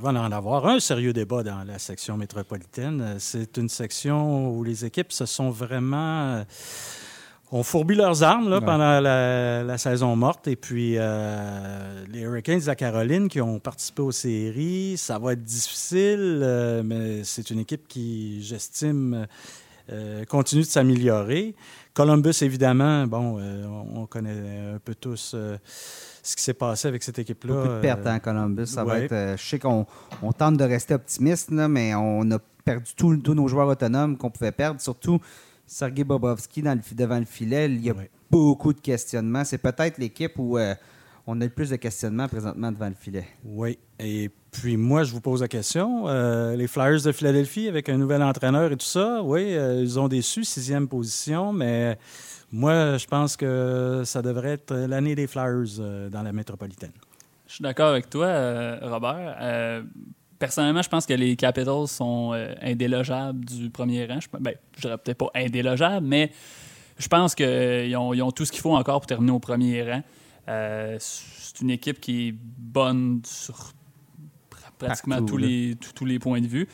E: va en avoir un sérieux débat dans la section métropolitaine. C'est une section où les équipes se sont vraiment ont fourbi leurs armes là, pendant la, la, saison morte. Et puis, euh, les Hurricanes de la Caroline qui ont participé aux séries, ça va être difficile, euh, mais c'est une équipe qui, j'estime, euh, continue de s'améliorer. Columbus, évidemment, bon, euh, on connaît un peu tous euh, ce qui s'est passé avec cette équipe-là.
A: Beaucoup de pertes, hein, Columbus. Ça ouais. va être, euh, je sais qu'on on tente de rester optimiste, là, mais on a perdu tous nos joueurs autonomes qu'on pouvait perdre, surtout Sergei Bobrovski dans le, devant le filet. Il y a ouais. beaucoup de questionnements. C'est peut-être l'équipe où on a le plus de questionnements présentement devant le filet.
E: Oui. Et puis moi, je vous pose la question. Euh, les Flyers de Philadelphie, avec un nouvel entraîneur et tout ça, oui, euh, ils ont déçu, sixième position, mais moi, je pense que ça devrait être l'année des Flyers euh, dans la métropolitaine.
D: Je suis d'accord avec toi, euh, Robert. personnellement, je pense que les Capitals sont indélogeables du premier rang. Je, ben, je dirais peut-être pas indélogeables, mais je pense qu'ils ont, ils ont tout ce qu'il faut encore pour terminer au premier rang. C'est une équipe qui est bonne sur pratiquement Partout, tous, les, tous les points de vue.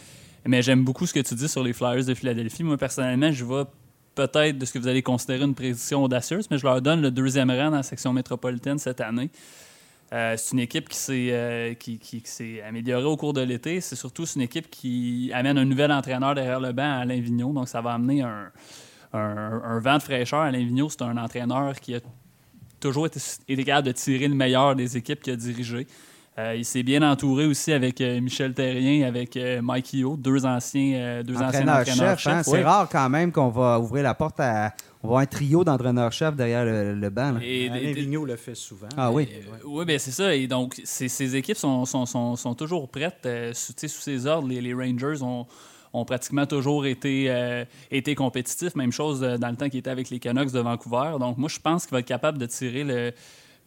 D: Mais j'aime beaucoup ce que tu dis sur les Flyers de Philadelphie. Moi, personnellement, je vois peut-être de ce que vous allez considérer une prédiction audacieuse, mais je leur donne le deuxième rang dans la section métropolitaine cette année. Euh, c'est une équipe qui s'est, euh, qui, qui, qui s'est améliorée au cours de l'été. C'est surtout une équipe qui amène un nouvel entraîneur derrière le banc, Alain Vigneault. Donc, ça va amener un, un, un vent de fraîcheur. Alain Vigneault, c'est un entraîneur qui a toujours été, été capable de tirer le meilleur des équipes qu'il a dirigées. Euh, il s'est bien entouré aussi avec euh, Michel Terrien, avec euh, Mike Yo, deux anciens, deux
A: entraîneurs
D: anciens
A: entraîneurs chefs. Hein? C'est rare quand même qu'on va ouvrir la porte à. On va avoir un trio d'entraîneurs-chefs derrière le, le banc. Là.
E: Et, Alain Vigneault le fait souvent.
A: Ah oui.
D: Oui, bien c'est ça. Et donc, ces équipes sont, sont, sont, sont, toujours prêtes. Euh, sous, sous ses ordres, les, les Rangers ont, ont, pratiquement toujours été, euh, compétitifs. Même chose dans le temps qu'il était avec les Canucks de Vancouver. Donc, moi, je pense qu'il va être capable de tirer le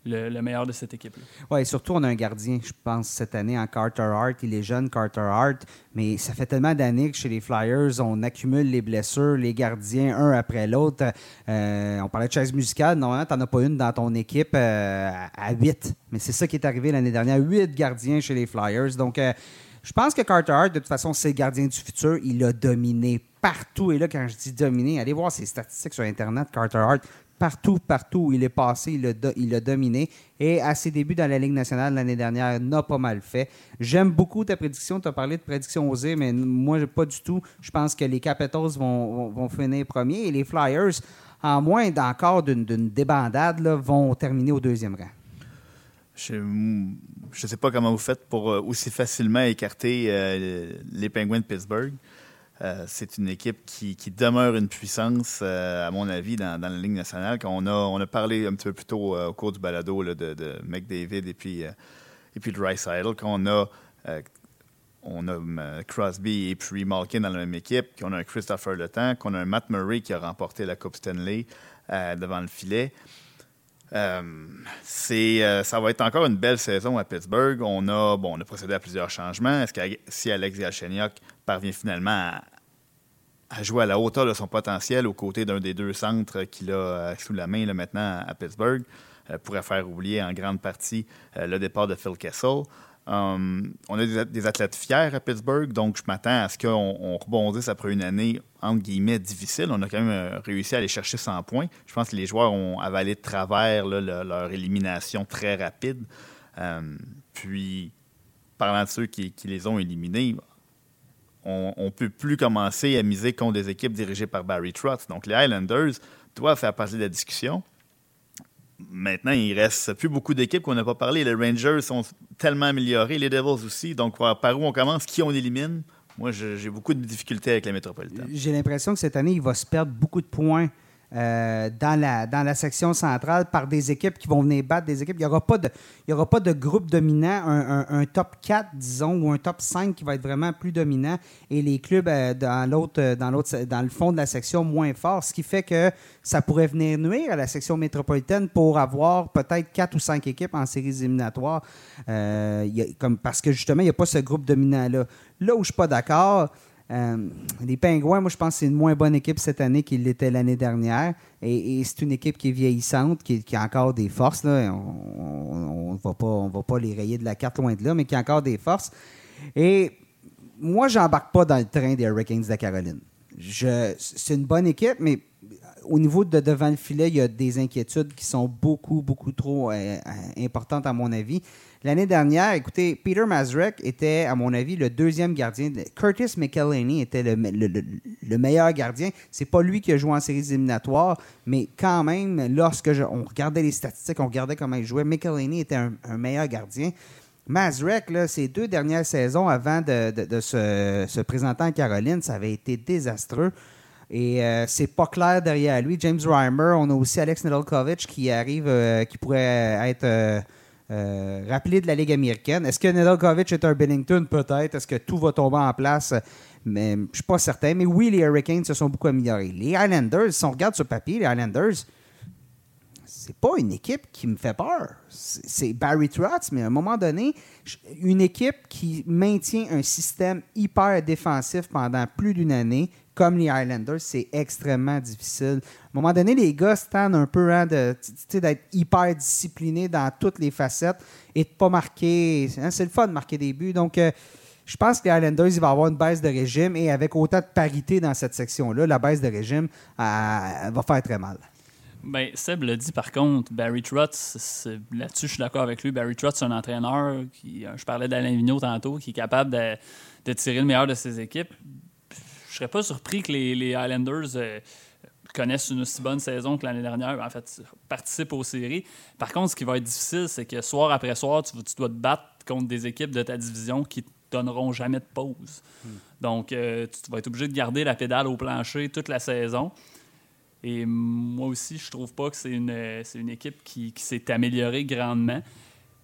D: le, le, meilleur de cette équipe-là.
A: Oui, surtout, on a un gardien, je pense, cette année en Carter Hart. Il est jeune, Carter Hart, mais ça fait tellement d'années que chez les Flyers, on accumule les blessures, les gardiens, un après l'autre. Euh, on parlait de chaise musicale. Normalement, tu n'en as pas une dans ton équipe euh, à huit. Mais c'est ça qui est arrivé l'année dernière. Huit gardiens chez les Flyers. Donc, euh, je pense que Carter Hart, de toute façon, c'est le gardien du futur. Il a dominé partout. Et là, quand je dis dominé, allez voir ses statistiques sur Internet. Carter Hart, partout, partout où il est passé, il a, do- il a dominé. Et à ses débuts dans la Ligue nationale l'année dernière, n'a pas mal fait. J'aime beaucoup ta prédiction. Tu as parlé de prédiction osée, mais moi, pas du tout. Je pense que les Capitals vont, vont, finir premiers et les Flyers, en moins d'encore d'une débandade, vont terminer au deuxième rang.
C: Je ne sais pas comment vous faites pour euh, aussi facilement écarter euh, les Penguins de Pittsburgh. Euh, c'est une équipe qui, demeure une puissance, à mon avis, dans, la Ligue nationale. On, a, parlé un petit peu plus tôt au cours du balado de, McDavid et puis, et puis de Dreisaitl, qu'on a, on a Crosby et puis Malkin dans la même équipe, qu'on a un Christopher Le Temps, qu'on a un Matt Murray qui a remporté la Coupe Stanley devant le filet. Euh, euh, ça va être encore une belle saison à Pittsburgh. On a, bon, on a procédé à plusieurs changements. Est-ce que si Alex Galchenyuk parvient finalement à, jouer à la hauteur de son potentiel aux côtés d'un des deux centres qu'il a euh, sous la main là, maintenant à Pittsburgh, pourrait faire oublier en grande partie le départ de Phil Kessel. Um, on a des, athlètes fiers à Pittsburgh, donc je m'attends à ce qu'on on rebondisse après une année, entre guillemets, difficile. On a quand même euh, réussi à aller chercher 100 points. Je pense que les joueurs ont avalé de travers leur élimination très rapide. Um, puis, parlant de ceux qui, qui les ont éliminés, on ne peut plus commencer à miser contre des équipes dirigées par Barry Trotz. Donc, les Highlanders doivent faire partie de la discussion. Maintenant, il reste plus beaucoup d'équipes qu'on n'a pas parlé. Les Rangers sont tellement améliorés, les Devils aussi. Donc, par où on commence, qui on élimine? Moi, j'ai beaucoup de difficultés avec la métropolitaine.
A: J'ai l'impression que cette année, il va se perdre beaucoup de points. Euh, dans, la, dans la section centrale par des équipes qui vont venir battre des équipes. Il n'y aura, pas de, aura pas de groupe dominant, un, top 4, disons, ou un top 5 qui va être vraiment plus dominant et les clubs euh, dans, l'autre, dans, l'autre, dans le fond de la section moins forts, ce qui fait que ça pourrait venir nuire à la section métropolitaine pour avoir peut-être 4 ou 5 équipes en séries éliminatoires. Euh, comme, parce que justement, il n'y a pas ce groupe dominant-là. Là où je ne suis pas d'accord, euh, les Pingouins, moi, je pense que c'est une moins bonne équipe cette année qu'il l'était l'année dernière. Et, c'est une équipe qui est vieillissante, qui, a encore des forces. Là. On ne va, va, pas les rayer de la carte loin de là, mais qui a encore des forces. Et moi, j'embarque pas dans le train des Hurricanes de la Caroline. C'est une bonne équipe, mais au niveau de devant le filet, il y a des inquiétudes qui sont beaucoup, beaucoup trop euh, importantes, à mon avis. L'année dernière, écoutez, Peter Mazurek était, à mon avis, le deuxième gardien. Curtis McElhaney était le, le, le, le meilleur gardien. C'est pas lui qui a joué en séries éliminatoires, mais quand même, lorsque je, on regardait les statistiques, on regardait comment il jouait, McElhaney était un, meilleur gardien. Mazurek, là, ses deux dernières saisons avant de, se, présenter en Caroline, ça avait été désastreux. Et euh, c'est pas clair derrière lui. James Reimer, on a aussi Alex Nedeljkovic qui arrive, euh, qui pourrait être euh, euh, de la Ligue américaine. Est-ce que Nedeljkovic est un Bennington? Peut-être. Est-ce que tout va tomber en place? Mais je suis pas certain. Mais oui, les Hurricanes se sont beaucoup améliorés. Les Islanders, si on regarde sur papier, les Islanders, c'est pas une équipe qui me fait peur. C'est Barry Trotz, mais à un moment donné, une équipe qui maintient un système hyper défensif pendant plus d'une année, comme les Highlanders, c'est extrêmement difficile. À un moment donné, les gars tendent un peu hein, d'être hyper disciplinés dans toutes les facettes et de pas marquer. Hein, c'est le fun de marquer des buts. Donc, euh, je pense que les Highlanders, il va avoir une baisse de régime et avec autant de parité dans cette section-là, la baisse de régime euh, va faire très mal.
D: Ben, Seb l'a dit par contre, Barry Trotz, là-dessus je suis d'accord avec lui. Barry Trotz, c'est un entraîneur qui, je parlais d'Alain Vigneault tantôt, qui est capable de, de, tirer le meilleur de ses équipes. Je serais pas surpris que les, les Highlanders euh, connaissent une aussi bonne saison que l'année dernière. En fait, participent aux séries. Par contre, ce qui va être difficile, c'est que soir après soir, tu, tu, dois te battre contre des équipes de ta division qui te donneront jamais de pause. Hmm. Donc, euh, tu vas être obligé de garder la pédale au plancher toute la saison. Et moi aussi, je trouve pas que c'est une, une équipe qui, qui s'est améliorée grandement.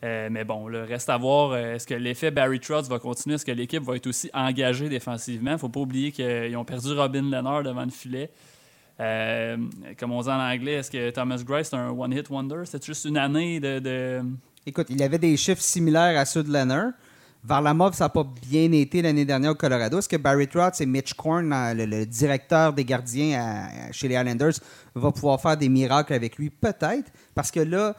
D: Euh, mais bon, le reste à voir, euh, est-ce que l'effet Barry Trotz va continuer? Est-ce que l'équipe va être aussi engagée défensivement? Faut pas oublier qu'ils ont perdu Robin Leonard devant le filet. Euh, comme on dit en anglais, est-ce que Thomas Gray, c'est un one-hit wonder? C'est juste une année de, de,
A: Écoute, il avait des chiffres similaires à ceux de Leonard. Varlamov, ça n'a pas bien été l'année dernière au Colorado. Est-ce que Barry Trotz et Mitch Korn, le, le, directeur des gardiens à, chez les Islanders, va pouvoir faire des miracles avec lui? Peut-être. Parce que là,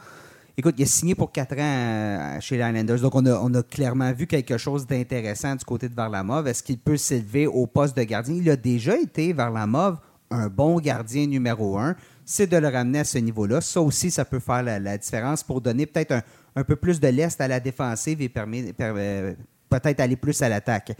A: écoute, il a signé pour 4 ans euh, chez les Islanders. Donc, on a, on a clairement vu quelque chose d'intéressant du côté de Varlamov. Est-ce qu'il peut s'élever au poste de gardien? Il a déjà été, Varlamov, un bon gardien numéro un. c'est de le ramener à ce niveau-là. Ça aussi, ça peut faire la, différence pour donner peut-être un, peu plus de lest à la défensive et euh, peut-être aller plus à l'attaque.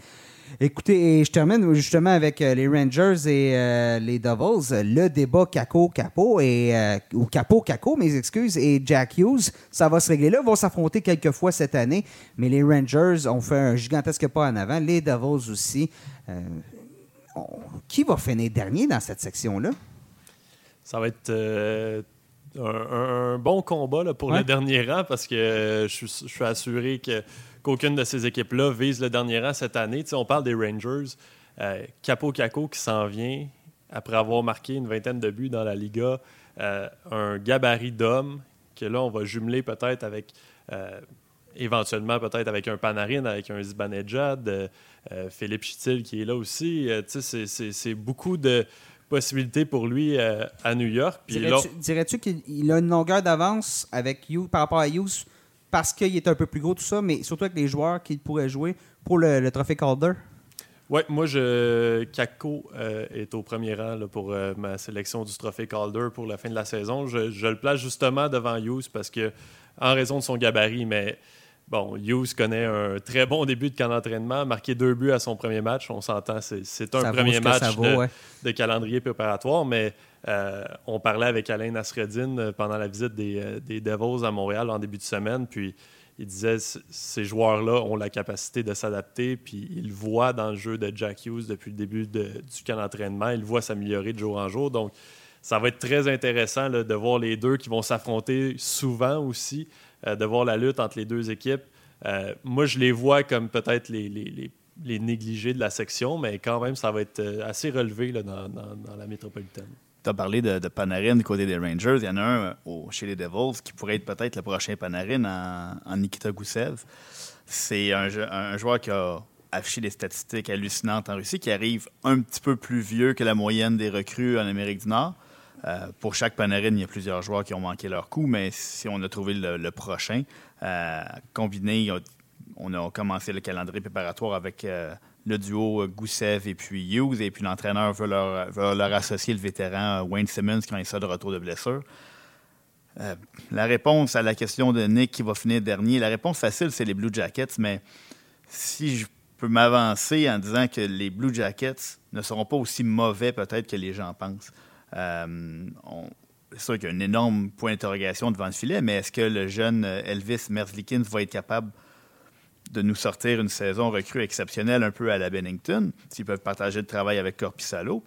A: Écoutez, je termine justement avec euh, les Rangers et euh, les Devils. Le débat Caco-Capo et ou Capo-Caco, mes excuses, et Jack Hughes, ça va se régler là. Ils vont s'affronter quelques fois cette année, mais les Rangers ont fait un gigantesque pas en avant. Les Devils aussi. qui va finir dernier dans cette section-là?
B: Ça va être un, bon combat pour le dernier rang parce que je suis assuré que qu'aucune de ces équipes-là vise le dernier rang cette année. on parle des Rangers. Euh, Capo Caco qui s'en vient après avoir marqué une vingtaine de buts dans la Liga. Euh, un gabarit d'hommes que là, on va jumeler peut-être avec, euh, éventuellement peut-être avec un Panarin, avec un Zibanejad, Philippe Chitil qui est là aussi. c'est beaucoup de possibilités pour lui à New York.
A: Dirais-tu qu'il a une longueur d'avance avec you par rapport à Hughes parce qu'il est un peu plus gros, tout ça, mais surtout avec les joueurs qu'il pourrait jouer pour le, trophée Calder?
B: Oui, moi, je, Kako euh, est au premier rang pour euh, ma sélection du trophée Calder pour la fin de la saison. Je, le place justement devant Hughes parce que, en raison de son gabarit, mais bon, Hughes connaît un très bon début de camp d'entraînement, marqué deux buts à son premier match. On s'entend, c'est un premier match de, calendrier préparatoire, mais euh, on parlait avec Alain Nasreddin euh, pendant la visite euh, des, Devils à Montréal en début de semaine, puis il disait ces joueurs-là ont la capacité de s'adapter, puis il voit dans le jeu de Jack Hughes depuis le début du camp d'entraînement, il voit s'améliorer de jour en jour. Donc, ça va être très intéressant de voir les deux qui vont s'affronter souvent aussi, de voir la lutte entre les deux équipes. moi, je les vois comme peut-être les, négligés de la section, mais quand même, ça va être assez relevé dans la métropolitaine
C: tu as parlé de, Panarin du côté des Rangers. Il y en a un euh, chez les Devils qui pourrait être peut-être le prochain Panarin en, Nikita Gusev. C'est un, joueur qui a affiché des statistiques hallucinantes en Russie, qui arrive un petit peu plus vieux que la moyenne des recrues en Amérique du Nord. Euh, pour chaque Panarin, il y a plusieurs joueurs qui ont manqué leur coup, mais si on a trouvé le, prochain, euh, combiné, on a commencé le calendrier préparatoire avec le duo euh, Goussev et puis Hughes. Et puis l'entraîneur veut leur, associer le vétéran euh, Wayne Simmons quand il sort de retour de blessure. Euh, la réponse à la question de Nick qui va finir dernier, la réponse facile, c'est les Blue Jackets, mais si je peux m'avancer en disant que les Blue Jackets ne seront pas aussi mauvais peut-être que les gens pensent. C'est sûr qu'il y a un énorme point d'interrogation devant le filet, mais est-ce que le jeune Elvis Merzlikins va être capable de nous sortir une saison recrue exceptionnelle un peu à la Bennington, s'ils peuvent partager le travail avec Corpissalo?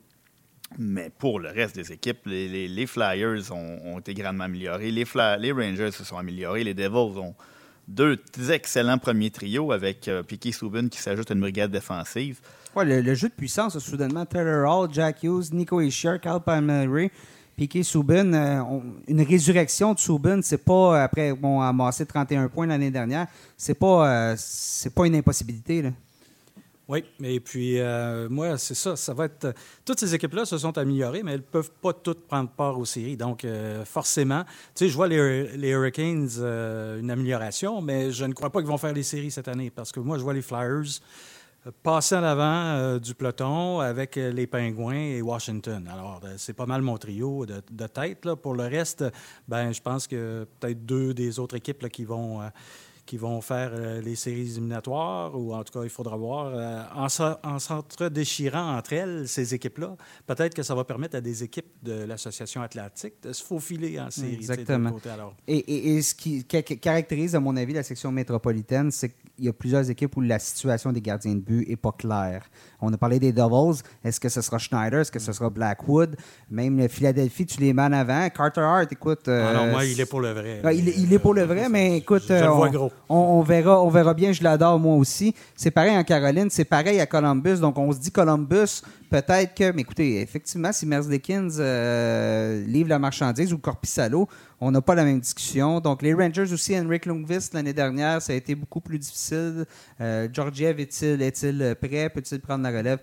C: Mais pour le reste des équipes, les, Flyers ont, été grandement améliorés. Les, Rangers se sont améliorés. Les Devils ont deux excellents premiers trios avec euh, Piquet qui s'ajoute à une brigade défensive.
A: Ouais, le, jeu de puissance, soudainement, Taylor Hall, Jack Hughes, Nico Ishier, Carl Palmieri, Piquet Subban, euh, une résurrection de Subban, c'est pas après bon amassé 31 points l'année dernière, c'est pas euh, c'est pas une impossibilité là.
E: Oui, et puis euh, moi, c'est ça. Ça va être. Toutes ces équipes-là se sont améliorées, mais elles ne peuvent pas toutes prendre part aux séries. Donc, forcément, tu sais, je vois les, Hurricanes une amélioration, mais je ne crois pas qu'ils vont faire les séries cette année parce que moi, je vois les Flyers passer en avant euh, du peloton avec euh, les Pingouins et Washington. Alors, euh, c'est pas mal mon trio de, tête. Pour le reste, ben, je pense que peut-être deux des autres équipes qui vont qui vont faire les séries éliminatoires, ou en tout cas, il faudra voir, en, en s'entre-déchirant entre elles, ces équipes-là, peut-être que ça va permettre à des équipes de l'Association atlantique de se faufiler en série.
A: Exactement. Et, et, ce qui caractérise, à mon avis, la section métropolitaine, c'est il y a plusieurs équipes où la situation des gardiens de but n'est pas claire. On a parlé des Devils. Est-ce que ce sera Schneider? Est-ce que ce sera Blackwood? Même le Philadelphie, tu les mets en avant. Carter Hart, écoute.
E: ah non, moi, il est pour le vrai.
A: il, est pour le vrai, mais écoute,
E: je,
A: on,
E: vois gros.
A: On, verra, on verra bien. Je l'adore, moi aussi. C'est pareil en Caroline. C'est pareil à Columbus. Donc, on se dit Columbus, peut-être que. Mais écoutez, effectivement, si Merzlikins euh, livre la marchandise ou Corpissalo, on n'a pas la même discussion. Donc, les Rangers aussi, Henrik Lundqvist, l'année dernière, ça a été beaucoup plus difficile. Euh, Georgiev est-il est prêt? Peut-il prendre la relève?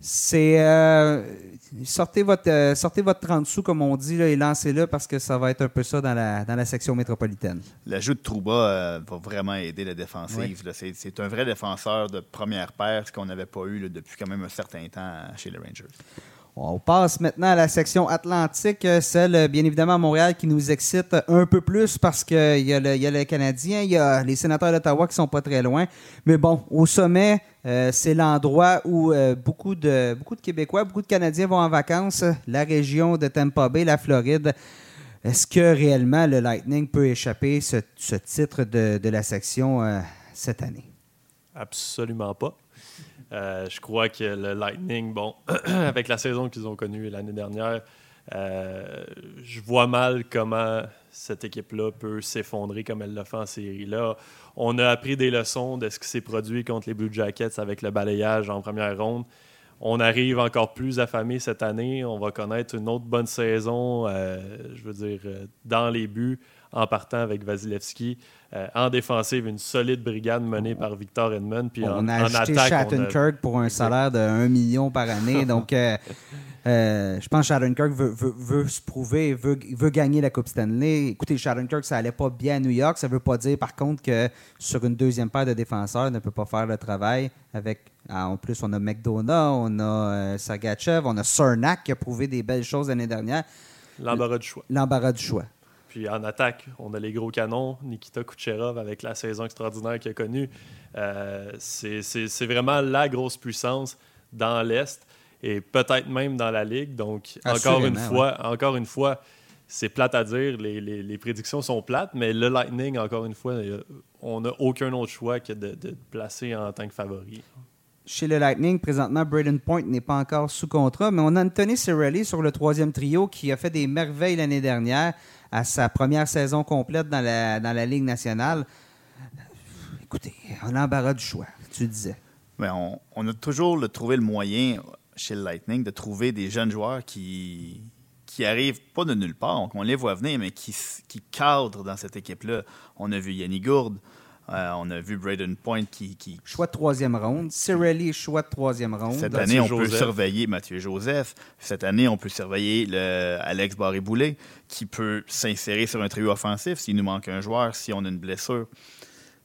A: C'est. Euh, sortez, votre, euh, sortez votre 30 sous, comme on dit, là, et lancez-le parce que ça va être un peu ça dans la, dans la section métropolitaine.
C: L'ajout de Trouba va vraiment aider la défensive. C'est un vrai défenseur de première paire, ce qu'on n'avait pas eu depuis quand même un certain temps chez les Rangers.
A: On passe maintenant à la section Atlantique, euh, celle euh, bien évidemment à Montréal qui nous excite un peu plus parce qu'il y, a le- Canadien, il y a les sénateurs d'Ottawa qui sont pas très loin. Mais bon, au sommet, euh, c'est l'endroit où beaucoup, de, beaucoup de Québécois, beaucoup de Canadiens vont en vacances, la région de Tampa Bay, la Floride. Est-ce que réellement le Lightning peut échapper ce, ce titre de, la section cette année?
B: Absolument pas. Euh, je crois que le Lightning, bon, [CLEARS THROAT] avec la saison qu'ils ont connue l'année dernière, euh, je vois mal comment cette équipe-là peut s'effondrer comme elle l'a fait en série. Là, on a appris des leçons de ce qui s'est produit contre les Blue Jackets avec le balayage en première ronde. On arrive encore plus affamé cette année. On va connaître une autre bonne saison, euh, je veux dire, dans les buts, en partant avec Vasilevski. Euh, en défensive, une solide brigade menée par Victor Edmond. Puis en,
A: on a
B: en
A: acheté
B: a-
A: Shattenkirk pour un salaire de 1 million par année. [LAUGHS] Donc, euh, euh, je pense que Shattenkirk veut, veut- veut se prouver, veut, veut gagner la Coupe Stanley. Écoutez, Shattenkirk, ça allait pas bien à New York. Ça veut pas dire, par contre, que sur une deuxième paire de défenseurs, ne peut pas faire le travail. Avec, ah, en plus, on a McDonough, on a euh, Sergachev, on a Cernak qui a prouvé des belles choses l'année dernière.
B: l'embarras du choix.
A: L'embarras du choix.
B: Puis en attaque, on a les gros canons, Nikita Kucherov avec la saison extraordinaire qu'il a connue. Euh, c'est vraiment la grosse puissance dans l'Est et peut-être même dans la Ligue. Donc, encore une fois, encore une fois, c'est plate à dire, les, les- les prédictions sont plates, mais le Lightning, encore une fois, euh, on n'a aucun autre choix que de, de placer en tant que favori.
A: Chez le Lightning, présentement, Braden Point n'est pas encore sous contrat, mais on a Anthony Cirelli sur le troisième trio qui a fait des merveilles l'année dernière à sa première saison complète dans la, Ligue nationale. Écoutez, on a l'embarras du choix, tu disais.
C: Mais on, a toujours le, trouvé le moyen chez le Lightning de trouver des jeunes joueurs qui qui arrivent pas de nulle part, on les voit venir, mais qui, qui cadrent dans cette équipe-là. On a vu Yanni Gourde, euh, on a vu Braden Point qui, qui
A: Choix de troisième ronde. Cirelli, choix de troisième ronde.
C: cette
B: Mathieu
C: année, on peut surveiller Mathieu Joseph. Cette année, on peut surveiller le Alex Barré-Boulet, qui peut s'insérer sur un trio offensif s'il nous manque un joueur, si on a une blessure.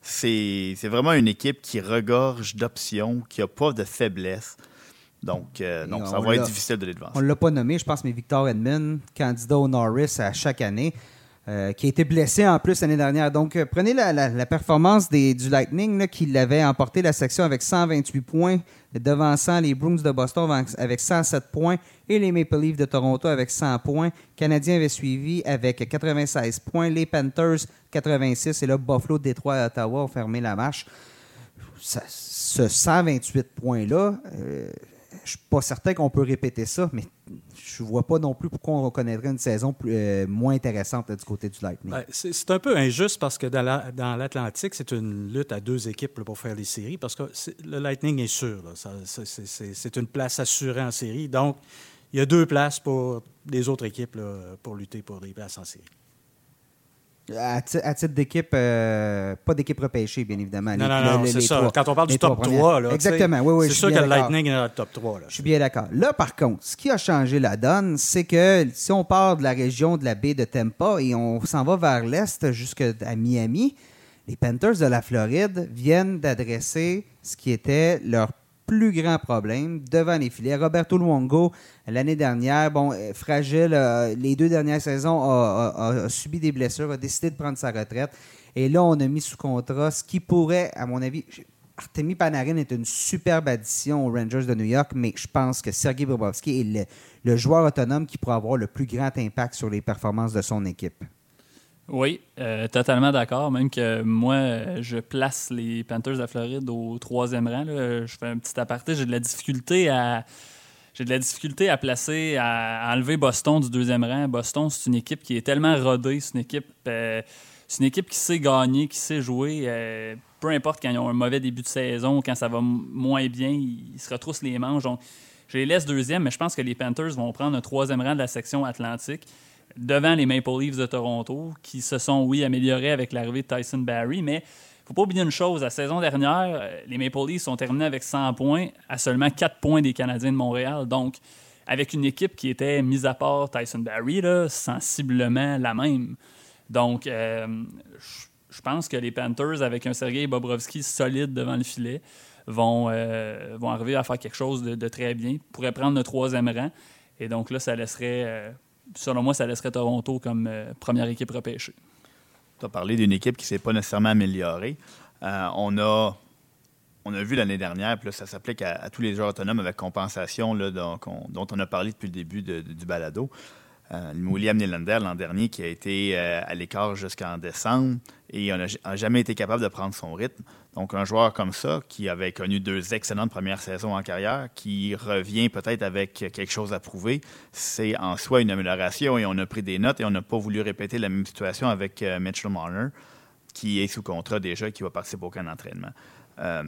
C: C'est c'est vraiment une équipe qui regorge d'options, qui n'a pas de faiblesse. Donc, euh,
A: Et
C: non, ça va être difficile de les devancer.
A: On ne l'a pas nommé, je pense, mais Victor Edmond, candidat au Norris à chaque année, euh, qui a été blessé en plus l'année dernière. Donc, euh, prenez la, performance du Lightning qui l'avait emporté la section avec 128 points, devançant les Bruins de Boston avec- avec 107 points et les Maple Leafs de Toronto avec 100 points. Canadiens avaient suivi avec 96 points, les Panthers 86 et là, Buffalo, Détroit et Ottawa ont fermé la marche. Ce 128 points-là, euh, je suis pas certain qu'on peut répéter ça, mais je vois pas non plus pourquoi on reconnaîtrait une saison plus, euh, moins intéressante du côté du Lightning.
E: Ben, c'est un peu injuste parce que dans la- dans l'Atlantique, c'est une lutte à deux équipes pour faire les séries parce que le Lightning est sûr. c'est- une place assurée en série. Donc, il y a deux places pour les autres équipes pour lutter pour des places en série.
A: À, ti- à titre d'équipe, euh, pas d'équipe repêchée, bien évidemment.
E: Non,
A: Les-
E: non, non, c'est ça.
A: trois-
E: Quand on parle du top
A: trois
E: 3,
A: premières.
E: là,
A: Exactement, oui, oui.
E: c'est sûr que le. Lightning est dans le top 3. Là.
A: Je suis bien d'accord. Là, par contre, ce qui a changé la donne, c'est que si on part de la région de la baie de Tampa et on s'en va vers l'est jusqu'à Miami, les Panthers de la Floride viennent d'adresser ce qui était leur plus grand problème devant les filets. Roberto Luongo, l'année dernière, bon, euh, fragile, euh, les deux dernières saisons, a, subi des blessures, a décidé de prendre sa retraite. Et là, on a mis sous contrat ce qui pourrait, à mon avis, Artemi Panarin est une superbe addition aux Rangers de New York, mais je pense que Sergei Bobrovski est le, le joueur autonome qui pourrait avoir le plus grand impact sur les performances de son équipe.
D: Oui, euh, totalement d'accord. Même que moi, je place les Panthers de Floride au troisième rang. Je fais un petit aparté. J'ai de la difficulté à. J'ai de la difficulté à placer, à enlever Boston du deuxième rang. Boston, c'est une équipe qui est tellement rodée. C'est une équipe, euh, c'est une équipe qui sait gagner, qui sait jouer. euh, peu importe quand ils ont un mauvais début de saison, quand ça va moins bien, ils se retroussent les manches. Donc, je les laisse deuxième, mais je pense que les Panthers vont prendre un troisième rang de la section Atlantique devant les Maple Leafs de Toronto, qui se sont, oui, améliorés avec l'arrivée de Tyson Barry, mais faut pas oublier une chose, la saison dernière, euh, les Maple Leafs sont terminés avec 100 points à seulement 4 points des Canadiens de Montréal, donc avec une équipe qui était, mise à part Tyson Barry, là, sensiblement la même. Donc, euh, je- pense que les Panthers, avec un Sergei Bobrovski solide devant le filet, vont, euh, vont arriver à faire quelque chose de, très bien, pourraient prendre le troisième rang. Et donc là, ça laisserait, selon moi, ça laisserait Toronto comme euh, première équipe repêchée.
C: Tu as parlé d'une équipe qui ne s'est pas nécessairement améliorée. Euh, on, a, on a vu l'année dernière, puis ça s'applique à, tous les joueurs autonomes avec compensation dont on a parlé depuis le début du balado. Euh, William Nylander l'an dernier qui a été euh, à l'écart jusqu'en décembre et on n'a jamais été capable de prendre son rythme. Donc un joueur comme ça qui avait connu deux excellentes premières saisons en carrière, qui revient peut-être avec quelque chose à prouver, c'est en soi une amélioration et on a pris des notes et on n'a pas voulu répéter la même situation avec euh, Mitchell Marner qui est sous contrat déjà et qui va participer au camp d'entraînement. Euh,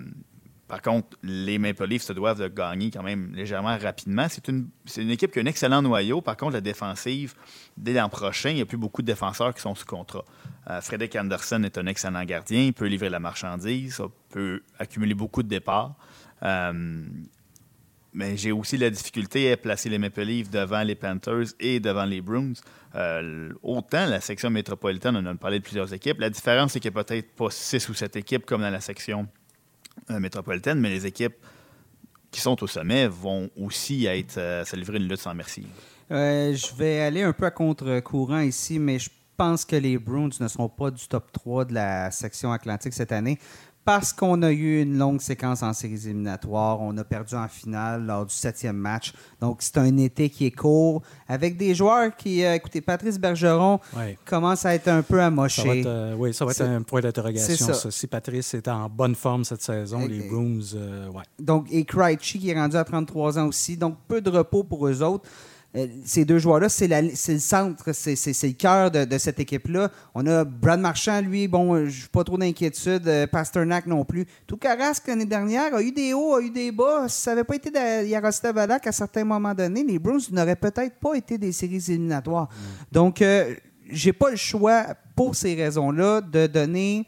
C: par contre, les Maple Leafs se doivent de gagner quand même légèrement rapidement. C'est une, une équipe qui a un excellent noyau. Par contre, la défensive, dès l'an prochain, il n'y a plus beaucoup de défenseurs qui sont sous contrat. Euh, Anderson est un excellent gardien. Il peut livrer la marchandise. Peut accumuler beaucoup de départs. Euh, mais j'ai aussi la difficulté à placer les Maple Leafs devant les Panthers et devant les Bruins. Euh, autant la section métropolitaine, on a parlé de plusieurs équipes. La différence, c'est qu'il n'y a peut-être pas six ou sept équipes comme dans la section métropolitaine, mais les équipes qui sont au sommet vont aussi être, euh, se livrer une lutte sans merci.
A: Euh, je vais aller un peu à contre-courant ici, mais je pense que les Bruins ne seront pas du top 3 de la section atlantique cette année parce qu'on a eu une longue séquence en séries éliminatoires. On a perdu en finale lors du septième match. Donc, c'est un été qui est court avec des joueurs qui, euh, écoutez, Patrice Bergeron commence à être un peu
E: Ça va
A: amoché.
E: être, euh, oui, ça va être un point d'interrogation. Si Patrice est en bonne forme cette saison, les Bruins, euh, ouais.
A: Donc, et Krejci qui est rendu à 33 ans aussi. Donc, peu de repos pour eux autres. Euh, ces deux joueurs-là, c'est le centre, c'est le cœur de, de cette équipe-là. On a Brad Marchand, lui, bon, euh, je n'ai pas trop d'inquiétude. Euh, Pasternak non plus. Tout Carrasque, l'année dernière, a eu des hauts, a eu des bas. Si ça n'avait pas été de Yaroslav Alak à certains moments donnés, les Bruins n'auraient peut-être pas été des séries éliminatoires. Donc, euh, j'ai pas le choix, pour ces raisons-là, de donner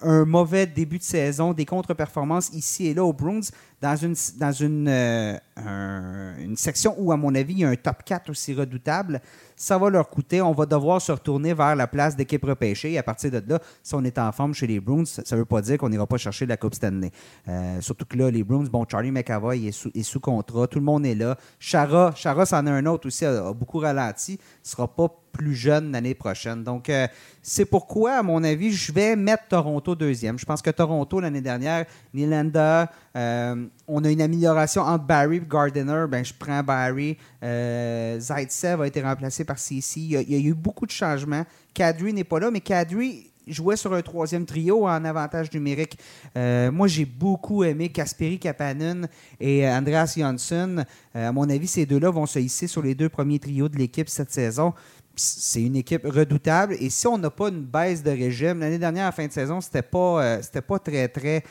A: un mauvais début de saison, des contre-performances ici et là aux Bruins, dans une, dans une, euh, un- une section où, à mon avis, il y a un top 4 aussi redoutable. Ça va leur coûter. On va devoir se retourner vers la place d'équipe repêchée. Et à partir de là, si on est en forme chez les Bruins, ça ne veut pas dire qu'on n'ira pas chercher la Coupe Stanley. Euh, surtout que là, les Bruins, bon, Charlie McAvoy est sous, contrat. Tout le monde est là. Chara, Chara, c'en a un autre aussi, a, beaucoup ralenti. Ne sera pas plus jeune l'année prochaine. Donc, euh, c'est pourquoi, à mon avis, je vais mettre Toronto deuxième. Je pense que Toronto, l'année dernière, Nylander, euh, on a une amélioration entre Barry et Gardiner. Ben, je prends Barry. Euh, Zaitsev a été remplacé par CC. Il y, a, eu beaucoup de changements. Kadri n'est pas là, mais Kadri jouait sur un troisième trio en avantage numérique. Euh, moi, j'ai beaucoup aimé Kasperi Kapanen et Andreas Johnson. Euh, à mon avis, ces deux-là vont se hisser sur les deux premiers trios de l'équipe cette saison. C'est une équipe redoutable. Et si on n'a pas une baisse de régime, l'année dernière, en fin de saison, c'était pas, pas très, très.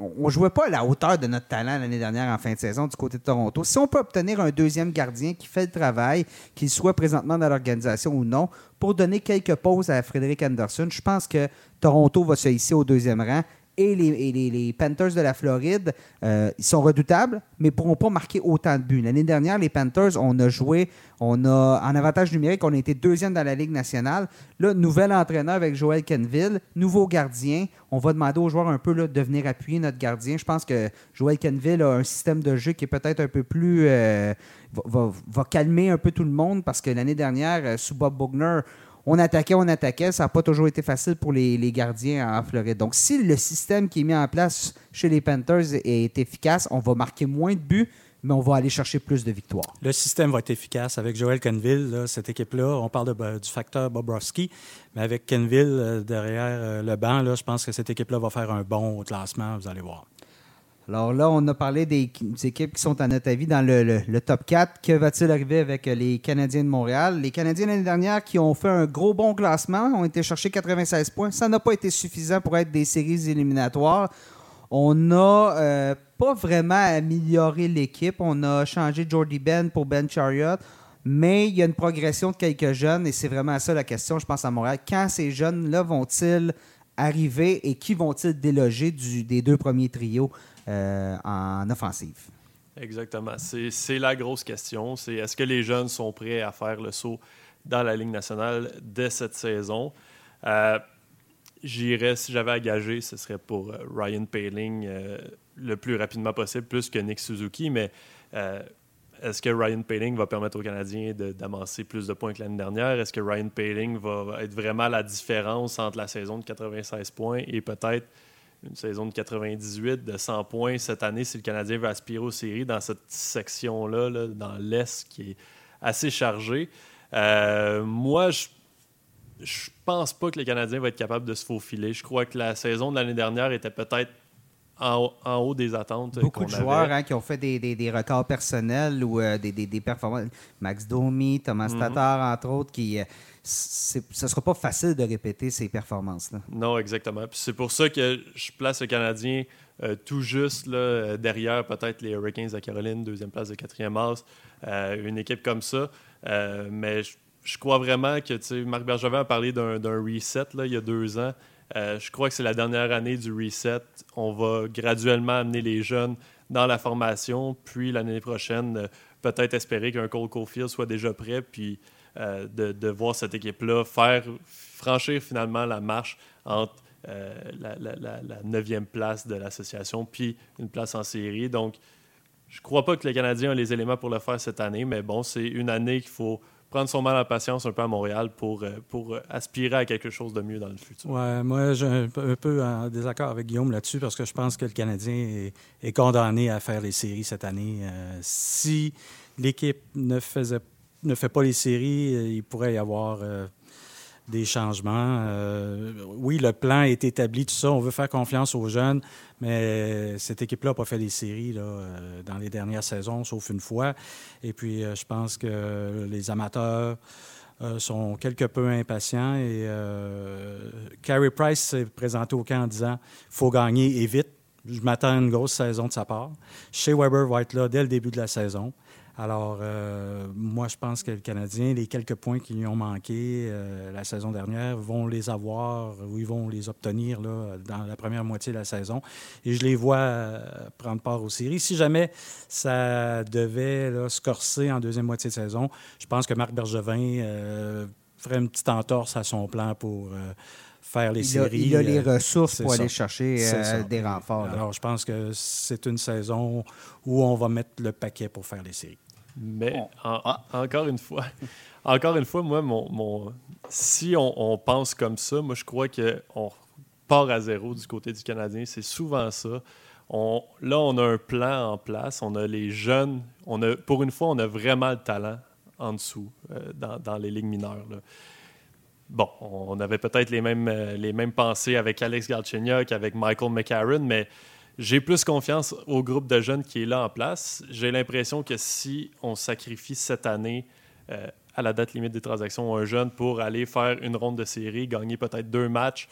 A: On ne jouait pas à la hauteur de notre talent l'année dernière en fin de saison du côté de Toronto. Si on peut obtenir un deuxième gardien qui fait le travail, qu'il soit présentement dans l'organisation ou non, pour donner quelques pauses à Frédéric Anderson, je pense que Toronto va se hisser au deuxième rang. Et les, Panthers de la Floride, euh, ils sont redoutables, mais ne pourront pas marquer autant de buts. L'année dernière, les Panthers, on a joué, on a en avantage numérique, on a été deuxième dans la Ligue nationale. Là, nouvel entraîneur avec Joel Kenville, nouveau gardien. On va demander aux joueurs un peu de venir appuyer notre gardien. Je pense que Joel Kenville a un système de jeu qui est peut-être un peu plus. euh, va, va- va calmer un peu tout le monde parce que l'année dernière, euh, sous Bob Bogner, on attaquait, on attaquait. Ça n'a pas toujours été facile pour les, gardiens en Floride. Donc, si le système qui est mis en place chez les Panthers est efficace, on va marquer moins de buts, mais on va aller chercher plus de victoires.
E: Le système va être efficace avec Joel Kenville. cette équipe-là, on parle ben, du facteur Bobrovski, mais avec Kenville euh, derrière euh, le banc, je pense que cette équipe-là va faire un bon classement, vous allez voir.
A: Alors là, on a parlé des, équipes qui sont, à notre avis, dans le, top 4. Que va-t-il arriver avec euh, les Canadiens de Montréal? Les Canadiens l'année dernière qui ont fait un gros bon classement, ont été chercher 96 points. Ça n'a pas été suffisant pour être des séries éliminatoires. On n'a euh, pas vraiment amélioré l'équipe. On a changé Jordy Ben pour Ben Chariot. Mais il y a une progression de quelques jeunes et c'est vraiment ça la question, je pense, à Montréal. Quand ces jeunes-là vont-ils arriver et qui vont-ils déloger des deux premiers trios? En offensive?
B: Exactement. C'est la grosse question. C'est est-ce que les jeunes sont prêts à faire le saut dans la Ligue nationale dès cette saison? Euh, J'irais, si j'avais à gager, ce serait pour euh, Ryan Paling euh, le plus rapidement possible, plus que Nick Suzuki. Mais euh, est-ce que Ryan Paling va permettre aux Canadiens d'amasser plus de points que l'année dernière? Est-ce que Ryan Paling va être vraiment la différence entre la saison de 96 points et peut-être une saison de 98 de 100 points cette année si le Canadien veut aspirer aux séries dans cette section-là, dans l'Est qui est assez chargée? Euh, moi, je je pense pas que le Canadien va être capable de se faufiler. Je crois que la saison de l'année dernière était peut-être en, haut des attentes.
A: Beaucoup de joueurs hein, qui ont fait des, records personnels ou euh, des, performances. Max Domi, Thomas mhm. Tatar, entre autres, qui. Euh, ce ne sera pas facile de répéter ces performances-là.
B: Non, exactement. c'est pour ça que je place le Canadien euh, tout juste là, derrière peut-être les Hurricanes de Caroline, deuxième place de quatrième as, une équipe comme ça. mais je, crois vraiment que Marc Bergevin a parlé d'un reset là, il y a deux ans. Euh, je crois que c'est la dernière année du reset. On va graduellement amener les jeunes dans la formation, puis l'année prochaine, euh, peut-être espérer qu'un Cole Caulfield soit déjà prêt, puis euh, de, voir cette équipe-là faire franchir finalement la marche entre la, neuvième place de l'association, puis une place en série. Donc, je ne crois pas que les Canadiens ont les éléments pour le faire cette année, mais bon, c'est une année qu'il faut prendre son mal en patience un peu à Montréal pour, euh, pour euh, aspirer à quelque chose de mieux dans le futur.
E: Ouais, moi, je suis un peu en désaccord avec Guillaume là-dessus parce que je pense que le Canadien est, condamné à faire les séries cette année. Euh, si l'équipe ne, faisait, ne fait pas les séries, il pourrait y avoir des changements. Euh, oui, le plan est établi, tout ça. On veut faire confiance aux jeunes, mais cette équipe-là n'a pas fait les séries là, euh, dans les dernières saisons, sauf une fois. Et puis, euh, je pense que les amateurs sont quelque peu impatients. Et Price s'est présenté au camp en disant faut gagner et vite. Je m'attends à une grosse saison de sa part. Chez Weber va être là dès le début de la saison. Alors, euh, moi, je pense que le Canadien, les quelques points qui lui ont manqué euh, la saison dernière, vont les avoir ou ils vont les obtenir là, dans la première moitié de la saison. Et je les vois euh, prendre part aux séries. Si jamais ça devait se corser en deuxième moitié de saison, je pense que Marc Bergevin ferait une petite entorse à son plan pour faire les séries.
A: il a les ressources pour aller chercher des renforts.
E: Alors, je pense que c'est une saison où on va mettre le paquet pour faire les séries.
B: Mais ah. encore une fois, [LAUGHS] encore une fois, moi, mon, si on, pense comme ça, moi, je crois qu'on part à zéro du côté du Canadien. C'est souvent ça. On, là, on a un plan en place. On a les jeunes. On a, pour une fois, on a vraiment le talent en dessous, euh, dans, les ligues mineures. Bon, on avait peut-être les mêmes, euh, les mêmes pensées avec Alex Galchenyuk, avec Michael McCarron, mais j'ai plus confiance au groupe de jeunes qui est là en place. J'ai l'impression que si on sacrifie cette année euh, à la date limite des transactions un jeune pour aller faire une ronde de série, gagner peut-être deux matchs,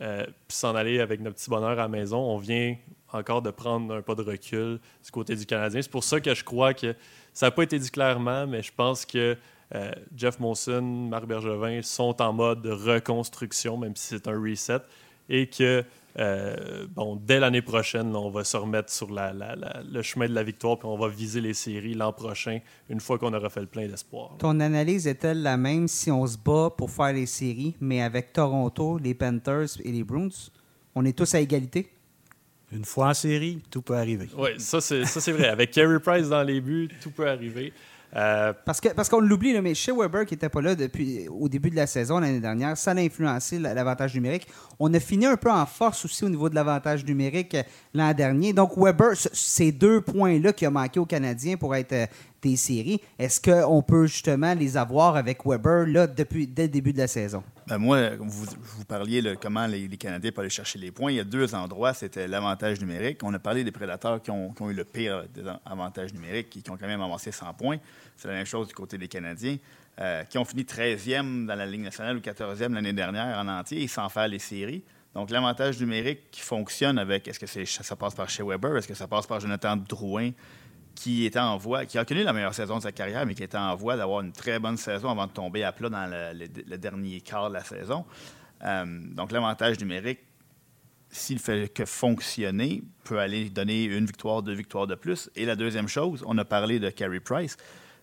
B: euh, puis s'en aller avec notre petit bonheur à la maison, on vient encore de prendre un pas de recul du côté du Canadien. C'est pour ça que je crois que ça n'a pas été dit clairement, mais je pense que euh, Jeff Monson, Marc Bergevin sont en mode reconstruction, même si c'est un reset, et que euh, bon, dès l'année prochaine, on va se remettre sur le chemin de la victoire, puis on va viser les séries l'an prochain, une fois qu'on aura fait le plein d'espoir.
A: Ton analyse est-elle la même si on se bat pour faire les séries, mais avec Toronto, les Panthers et les Bruins? On est tous à égalité?
E: Une fois en série, tout peut arriver.
B: Oui, ça c'est vrai. Avec Carey Price dans les buts, tout peut arriver.
A: Euh, parce que parce qu'on l'oublie, mais chez Weber, qui n'était pas là depuis au début de la saison l'année dernière, ça a influencé l'avantage numérique. On a fini un peu en force aussi au niveau de l'avantage numérique euh, l'an dernier. Donc, Weber, ces deux points-là qui ont manqué aux Canadiens pour être des séries, est-ce qu'on peut justement les avoir avec Weber là, depuis, dès le début de la saison?
C: Ben moi, vous, parliez de comment les, Canadiens peuvent aller chercher les points. Il y a deux endroits. C'était l'avantage numérique. On a parlé des prédateurs qui ont, eu le pire avantage numérique, qui, qui ont quand même avancé 100 points. C'est la même chose du côté des Canadiens, euh, qui ont fini 13e dans la Ligue nationale ou 14e l'année dernière en entier et sans faire les séries. Donc, l'avantage numérique qui fonctionne avec, est-ce que ça passe par chez Weber, est-ce que ça passe par Jonathan Drouin, qui était en voie, qui a connu la meilleure saison de sa carrière, mais qui était en voie d'avoir une très bonne saison avant de tomber à plat dans le, dernier quart de la saison. Euh, donc, l'avantage numérique, s'il fait que fonctionner, peut aller donner une victoire, deux victoires de plus. Et la deuxième chose, on a parlé de Carey Price.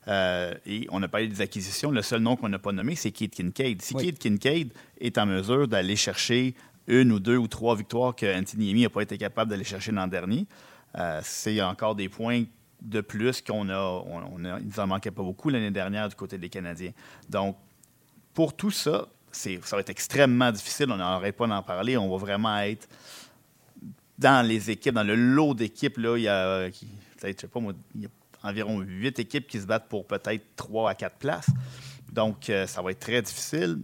C: Euh, et on a parlé des acquisitions. Le seul nom qu'on n'a pas nommé, c'est Keith Kincaid. Si Keith Kincaid est en mesure d'aller chercher une ou deux ou trois victoires que Anthony n'a pas été capable d'aller chercher l'an dernier, euh, c'est encore des points de plus qu'on a, on, nous en manquait pas beaucoup l'année dernière du côté des Canadiens. Donc, pour tout ça, ça va être extrêmement difficile. On n'arrête pas d'en parler. On va vraiment être dans les équipes, dans le lot d'équipes. Il y a, je pas environ huit équipes qui se battent pour peut-être trois à quatre places. Donc, euh, ça va être très difficile.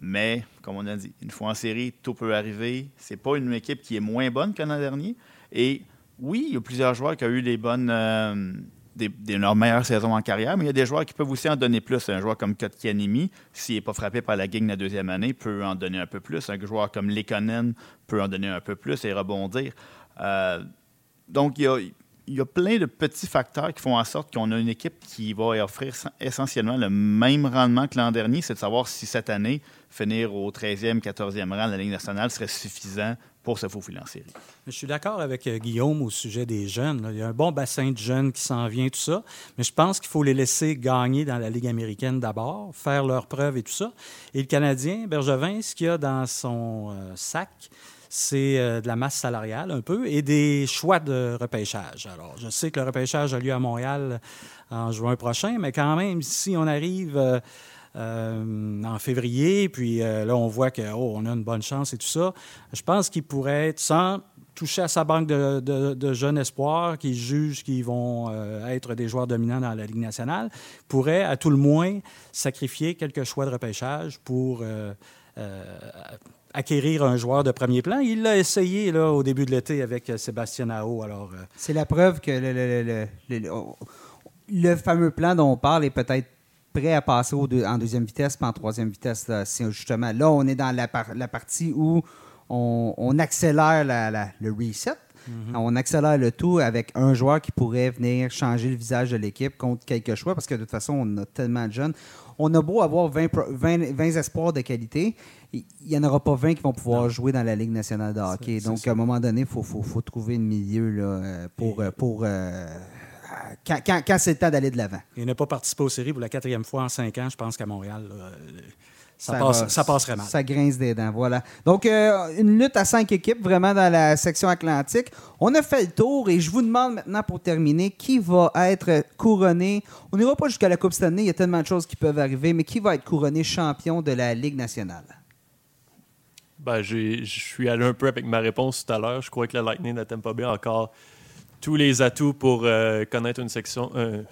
C: Mais, comme on a dit, une fois en série, tout peut arriver. C'est pas une équipe qui est moins bonne que l'an dernier. Et oui, il y a plusieurs joueurs qui ont eu des bonnes, euh, des, leurs meilleures saisons en carrière, mais il y a des joueurs qui peuvent aussi en donner plus. Un joueur comme Kotkanimi, s'il n'est pas frappé par la gang la deuxième année, peut en donner un peu plus. Un joueur comme Lekonen peut en donner un peu plus et rebondir. Euh, donc, il y, a, plein de petits facteurs qui font en sorte qu'on a une équipe qui va offrir essentiellement le même rendement que l'an dernier. C'est de savoir si cette année, finir au 13e, 14e rang de la Ligue nationale serait suffisant pour se faufiler en série.
E: Je suis d'accord avec euh, Guillaume au sujet des jeunes. Il y a un bon bassin de jeunes qui s'en vient, tout ça. Mais je pense qu'il faut les laisser gagner dans la Ligue américaine d'abord, faire leurs preuves et tout ça. Et le Canadien, Bergevin, ce qu'il a dans son euh, sac, c'est euh, de la masse salariale un peu et des choix de repêchage. Alors, je sais que le repêchage a lieu à Montréal en juin prochain, mais quand même, si on arrive euh, euh, en février, puis là, on voit qu'on oh, a une bonne chance et tout ça, je pense qu'il pourrait être sans toucher à sa banque de, jeunes espoirs qui jugent qu'ils vont être des joueurs dominants dans la Ligue nationale, pourrait à tout le moins sacrifier quelques choix de repêchage pour acquérir un joueur de premier plan. Il l'a essayé là, au début de l'été avec euh, Sébastien Nao. Alors, euh,
A: C'est la preuve que le, le, fameux plan dont on parle est peut-être prêt à passer au en deuxième vitesse, pas en troisième vitesse. Là. justement, là, on est dans la, la partie où on, accélère le reset. Mm-hmm. On accélère le tout avec un joueur qui pourrait venir changer le visage de l'équipe contre quelques choix parce que de toute façon, on a tellement de jeunes. On a beau avoir 20, 20, 20 espoirs de qualité, il n'y en aura pas 20 qui vont pouvoir jouer dans la Ligue nationale de hockey. Donc, à un moment donné, il faut, faut, faut, trouver le milieu là, euh, pour. Euh, pour euh, quand, quand, c'est le temps d'aller de l'avant.
E: Il n'a pas participé aux séries pour la quatrième fois en cinq ans, je pense qu'à Montréal. ça, passe, ça, passerait mal.
A: Ça grince des dents, voilà. Donc, une lutte à cinq équipes, vraiment dans la section atlantique. On a fait le tour et je vous demande maintenant pour terminer qui va être couronné? On n'ira pas jusqu'à la Coupe Stanley, il y a tellement de choses qui peuvent arriver, mais qui va être couronné champion de la Ligue nationale?
B: Ben, je suis allé un peu avec ma réponse tout à l'heure. Je crois que le Lightning ne Tampa Bay a encore tous les atouts pour euh, connaître une, section, euh,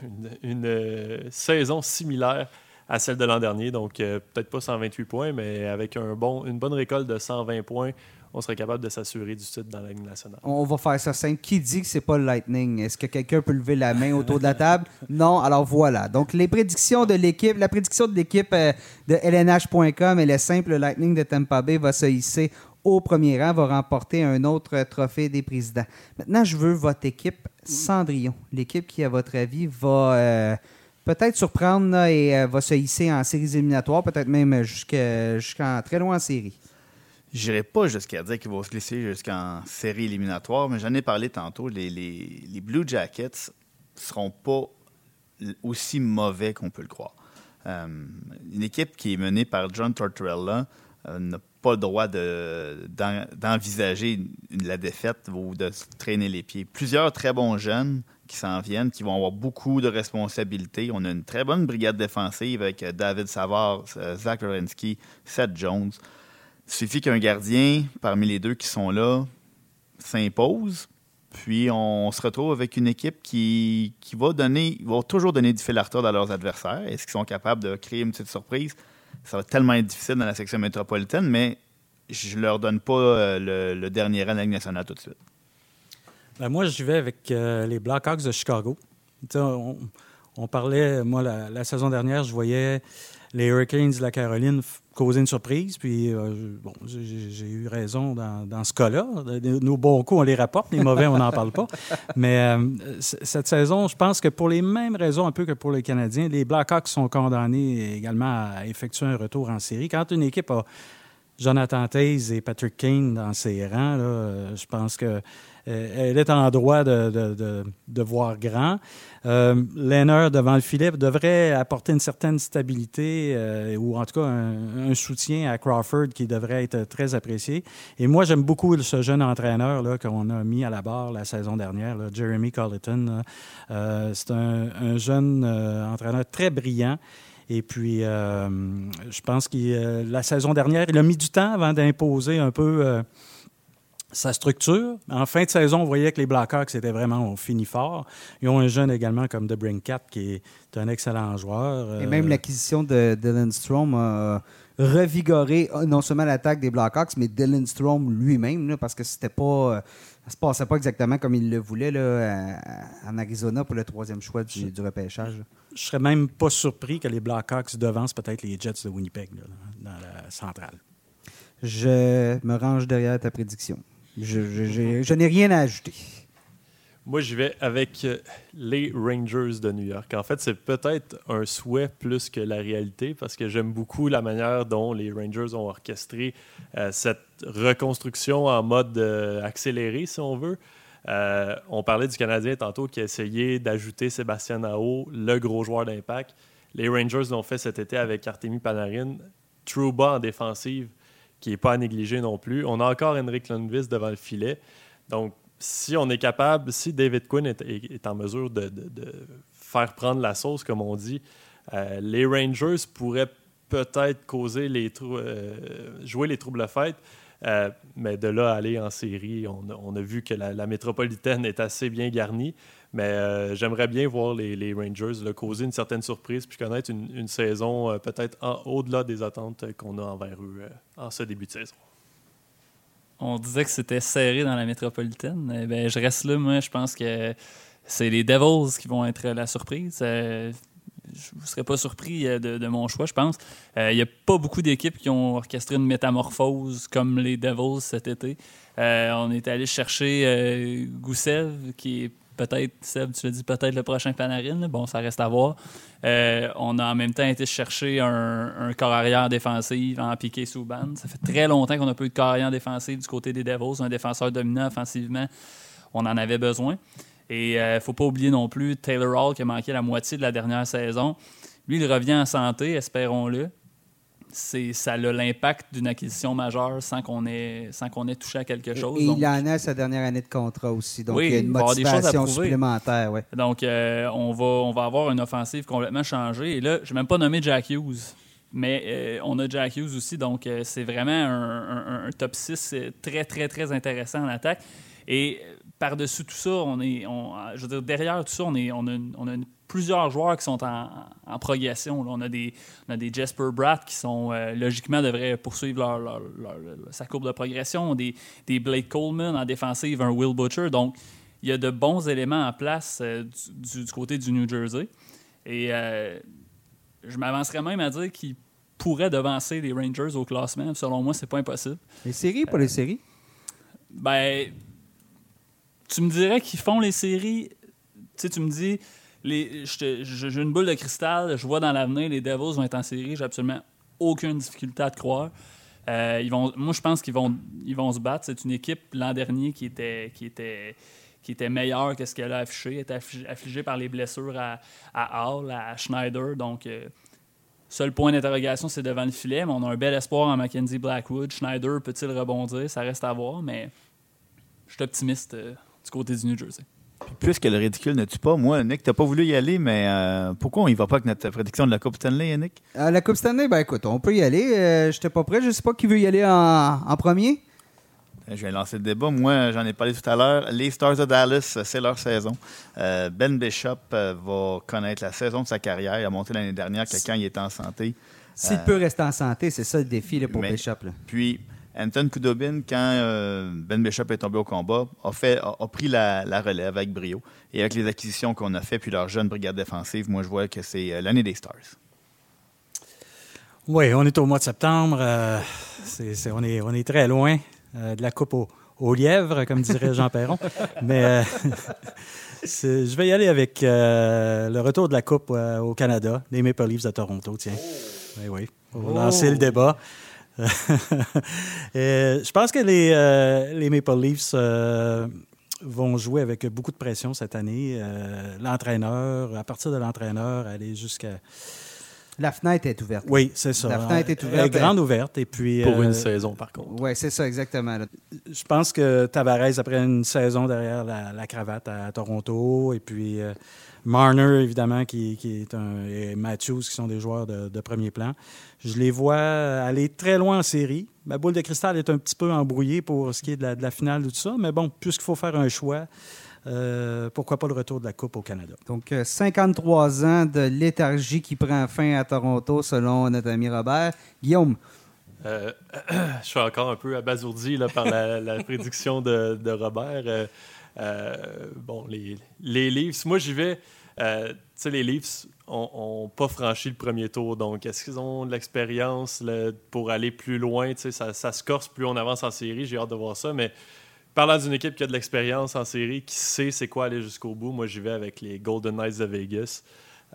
B: une, euh, saison similaire à celle de l'an dernier. Donc, peut-être pas 128 points, mais avec un bon, une bonne récolte de 120 points, on serait capable de s'assurer du titre dans la Ligue nationale.
A: On va faire ça simple. Qui dit que c'est pas le Lightning? Est-ce que quelqu'un peut lever la main autour de la table? [LAUGHS] Non, alors voilà. Donc, les prédictions de l'équipe, la prédiction de l'équipe de LNH.com, elle est simple. Le Lightning de Tampa Bay va se hisser au premier rang, va remporter un autre trophée des présidents. Maintenant, je veux votre équipe Cendrillon. L'équipe qui, à votre avis, va... Euh, peut-être surprendre et euh, va se hisser en séries éliminatoires, peut-être même jusqu'en très loin en série.
C: Je n'irai pas jusqu'à dire qu'il va se glisser jusqu'en série éliminatoire, mais j'en ai parlé tantôt. Les, Blue Jackets seront pas aussi mauvais qu'on peut le croire. Euh, une équipe qui est menée par John Tortorella n'a pas le droit d'envisager la défaite ou de traîner les pieds. Plusieurs très bons jeunes qui s'en viennent, qui vont avoir beaucoup de responsabilités. On a une très bonne brigade défensive avec David Savard, Zach Lorensky, Seth Jones. Il suffit qu'un gardien, parmi les deux qui sont là, s'impose. Puis on se retrouve avec une équipe qui, va donner, va toujours donner du fil à retordre à leurs adversaires. Est-ce qu'ils sont capables de créer une petite surprise? Ça va tellement être difficile dans la section métropolitaine, mais je leur donne pas euh, le, dernier rang de la Ligue nationale tout de suite.
E: Ben moi, je vais avec euh, les Blackhawks de Chicago. On, parlait, moi, la, saison dernière, je voyais les Hurricanes de la Caroline causer une surprise. Puis, euh, bon, j'ai eu raison dans, ce cas-là. Nos bons coups, on les rapporte. Les mauvais, on n'en parle pas. Mais euh, cette saison, je pense que pour les mêmes raisons un peu que pour les Canadiens, les Blackhawks sont condamnés également à effectuer un retour en série. Quand une équipe a Jonathan Taze et Patrick Kane dans ses rangs. Là, je pense que elle est en droit de, voir grand. Euh, devant le filet devrait apporter une certaine stabilité ou en tout cas un, soutien à Crawford qui devrait être très apprécié. Et moi, j'aime beaucoup ce jeune entraîneur qu'on a mis à la barre la saison dernière, Jeremy Colleton. C'est un, un, jeune entraîneur très brillant. Et puis, euh, je pense que euh, la saison dernière, il a mis du temps avant d'imposer un peu euh, sa structure. En fin de saison, on voyait que les Blackhawks étaient vraiment fini fort. Ils ont un jeune également comme The Brinkat qui est un excellent joueur.
A: Et même l'acquisition de Dylan Strom a revigoré non seulement l'attaque des Blackhawks, mais Dylan Strom lui-même, parce que c'était pas ça se passait pas exactement comme il le voulait là, en Arizona pour le troisième choix du, du repêchage.
E: Je serais même pas surpris que les Blackhawks devancent peut-être les Jets de Winnipeg dans la centrale.
A: Je me range derrière ta prédiction. Je, n'ai rien à ajouter.
B: Moi, j'y vais avec euh, les Rangers de New York. En fait, c'est peut-être un souhait plus que la réalité parce que j'aime beaucoup la manière dont les Rangers ont orchestré euh, cette reconstruction en mode euh, accéléré, si on veut. on parlait du Canadien tantôt qui a essayé d'ajouter Sébastien Nao, le gros joueur d'impact. Les Rangers l'ont fait cet été avec Artemi Panarin. Trouba en défensive, qui n'est pas à négliger non plus. On a encore Henrik Lundqvist devant le filet. Donc, si on est capable, si David Quinn est, en mesure de, faire prendre la sauce, comme on dit, euh, les Rangers pourraient peut-être causer les euh, jouer les troubles fêtes. Euh, mais de là à aller en série, on, a vu que la, métropolitaine est assez bien garnie. Mais j'aimerais bien voir les, Rangers le causer une certaine surprise puis connaître une, saison peut-être au-delà des attentes qu'on a envers eux en ce début de saison
D: on disait que c'était serré dans la métropolitaine. Eh ben, je reste là, moi, je pense que c'est les Devils qui vont être la surprise. Euh, je ne serais pas surpris euh, de, mon choix, je pense. Euh, il n'y a pas beaucoup d'équipes qui ont orchestré une métamorphose comme les Devils cet été. on est allé chercher Goussev, qui est peut-être, Seb, tu l'as dit, peut-être le prochain Panarin. Bon, ça reste à voir. Euh, on a en même temps été chercher un, corps arrière défensif en piqué sous bande. Ça fait très longtemps qu'on n'a pas eu de corps arrière défensif du côté des Devils. Un défenseur dominant offensivement, on en avait besoin. Et il euh, ne faut pas oublier non plus Taylor Hall qui a manqué la moitié de la dernière saison. Lui, il revient en santé, espérons-le ça a l'impact d'une acquisition majeure sans qu'on ait, sans qu'on ait touché à quelque chose.
A: Et, il en a sa dernière année de contrat aussi. Donc, il y a une motivation supplémentaire.
D: Donc, euh, on, va, on va avoir une offensive complètement changée. Et là, je n'ai même pas nommé Jack Hughes. Mais euh, on a Jack Hughes aussi, donc euh, c'est vraiment un, top 6 très, très, très intéressant en attaque. Et par-dessus tout ça, on est, je veux dire, derrière tout ça, on, est, on, a, on a plusieurs joueurs qui sont en, progression. On, a des, on a des Jasper Bratt qui sont euh, logiquement devraient poursuivre leur, sa courbe de progression. Des, des Blake Coleman en défensive, un Will Butcher. Donc, il y a de bons éléments en place euh, du, côté du New Jersey. Et euh, je m'avancerais même à dire qu'ils pourraient devancer les Rangers au classement. Selon moi, c'est pas impossible.
A: Les séries, pas les séries?
D: Ben, tu me dirais qu'ils font les séries. Tu sais, tu me dis, j'ai une boule de cristal, je vois dans l'avenir, les Devils vont être en série, j'ai absolument aucune difficulté à te croire. Euh, moi, je pense qu'ils vont, ils vont se battre. C'est une équipe l'an dernier qui était, qui était, qui était meilleure que ce qu'elle a affiché. Était affligée par les blessures à, à Hall, à Schneider. Donc, euh, seul point d'interrogation, c'est devant le filet. Mais on a un bel espoir en Mackenzie Blackwood. Schneider peut-il rebondir? Ça reste à voir, mais je suis optimiste euh, du côté du New Jersey.
C: Puisque le ridicule ne tue pas, moi, Nick, t'as pas voulu y aller, mais euh, pourquoi on y va pas avec notre prédiction de la Coupe Stanley, Nick?
A: Euh, la Coupe Stanley, ben écoute, on peut y aller. Euh, J'étais pas prêt. Je sais pas qui veut y aller en, premier.
C: Je vais lancer le débat. Moi, j'en ai parlé tout à l'heure. Les Stars de Dallas, c'est leur saison. ben Bishop va connaître la saison de sa carrière. Il a monté l'année dernière que quand il était en santé.
A: S'il peut rester en santé, c'est ça le défi pour Bishop.
C: Puis, Anton Kudobin, quand euh, Ben Bishop est tombé au combat, a, fait, a, pris la, relève avec brio. Et avec les acquisitions qu'on a faites, puis leur jeune brigade défensive, moi, je vois que c'est euh, l'année des Stars.
E: Oui, on est au mois de septembre. Euh, on, est, on est très loin de la coupe au, lièvre, comme dirait Jean Perron. [LAUGHS] Mais [LAUGHS] je vais y aller avec le retour de la coupe au Canada, les Maple Leafs de Toronto, tiens. Oui, oui. On va lancer le débat. [LAUGHS] Je pense que les, euh, les Maple Leafs euh, vont jouer avec beaucoup de pression cette année. Euh, l'entraîneur, à partir de l'entraîneur, aller jusqu'à.
A: La fenêtre est ouverte.
E: Oui, c'est ça.
A: La fenêtre est
E: Elle
A: ouverte.
E: grande ouverte. Et puis,
B: Pour
E: euh,
B: une saison, par contre.
A: Oui, c'est ça, exactement.
E: je pense que Tavares, après une saison derrière la, la cravate à Toronto, et puis euh, Marner, évidemment, qui, qui est un. et Matthews, qui sont des joueurs de, de premier plan. Je les vois aller très loin en série. Ma boule de cristal est un petit peu embrouillée pour ce qui est de la, de la finale, tout ça. Mais bon, puisqu'il faut faire un choix, euh, pourquoi pas le retour de la Coupe au Canada?
A: Donc, euh, 53 ans de léthargie qui prend fin à Toronto, selon notre ami Robert. Guillaume,
B: Euh, [CLEARS THROAT] je suis encore un peu abasourdi là, par la, la prédiction de, de Robert. Euh, euh, bon, les, les Leafs, moi j'y vais. euh, les Leafs ont pas franchi le premier tour, donc est-ce qu'ils ont de l'expérience pour aller plus loin? Tu ça, ça se corse plus on avance en série, j'ai hâte de voir ça, mais parlant d'une équipe qui a de l'expérience en série, qui sait c'est quoi aller jusqu'au bout, moi j'y vais avec les Golden Knights de Vegas.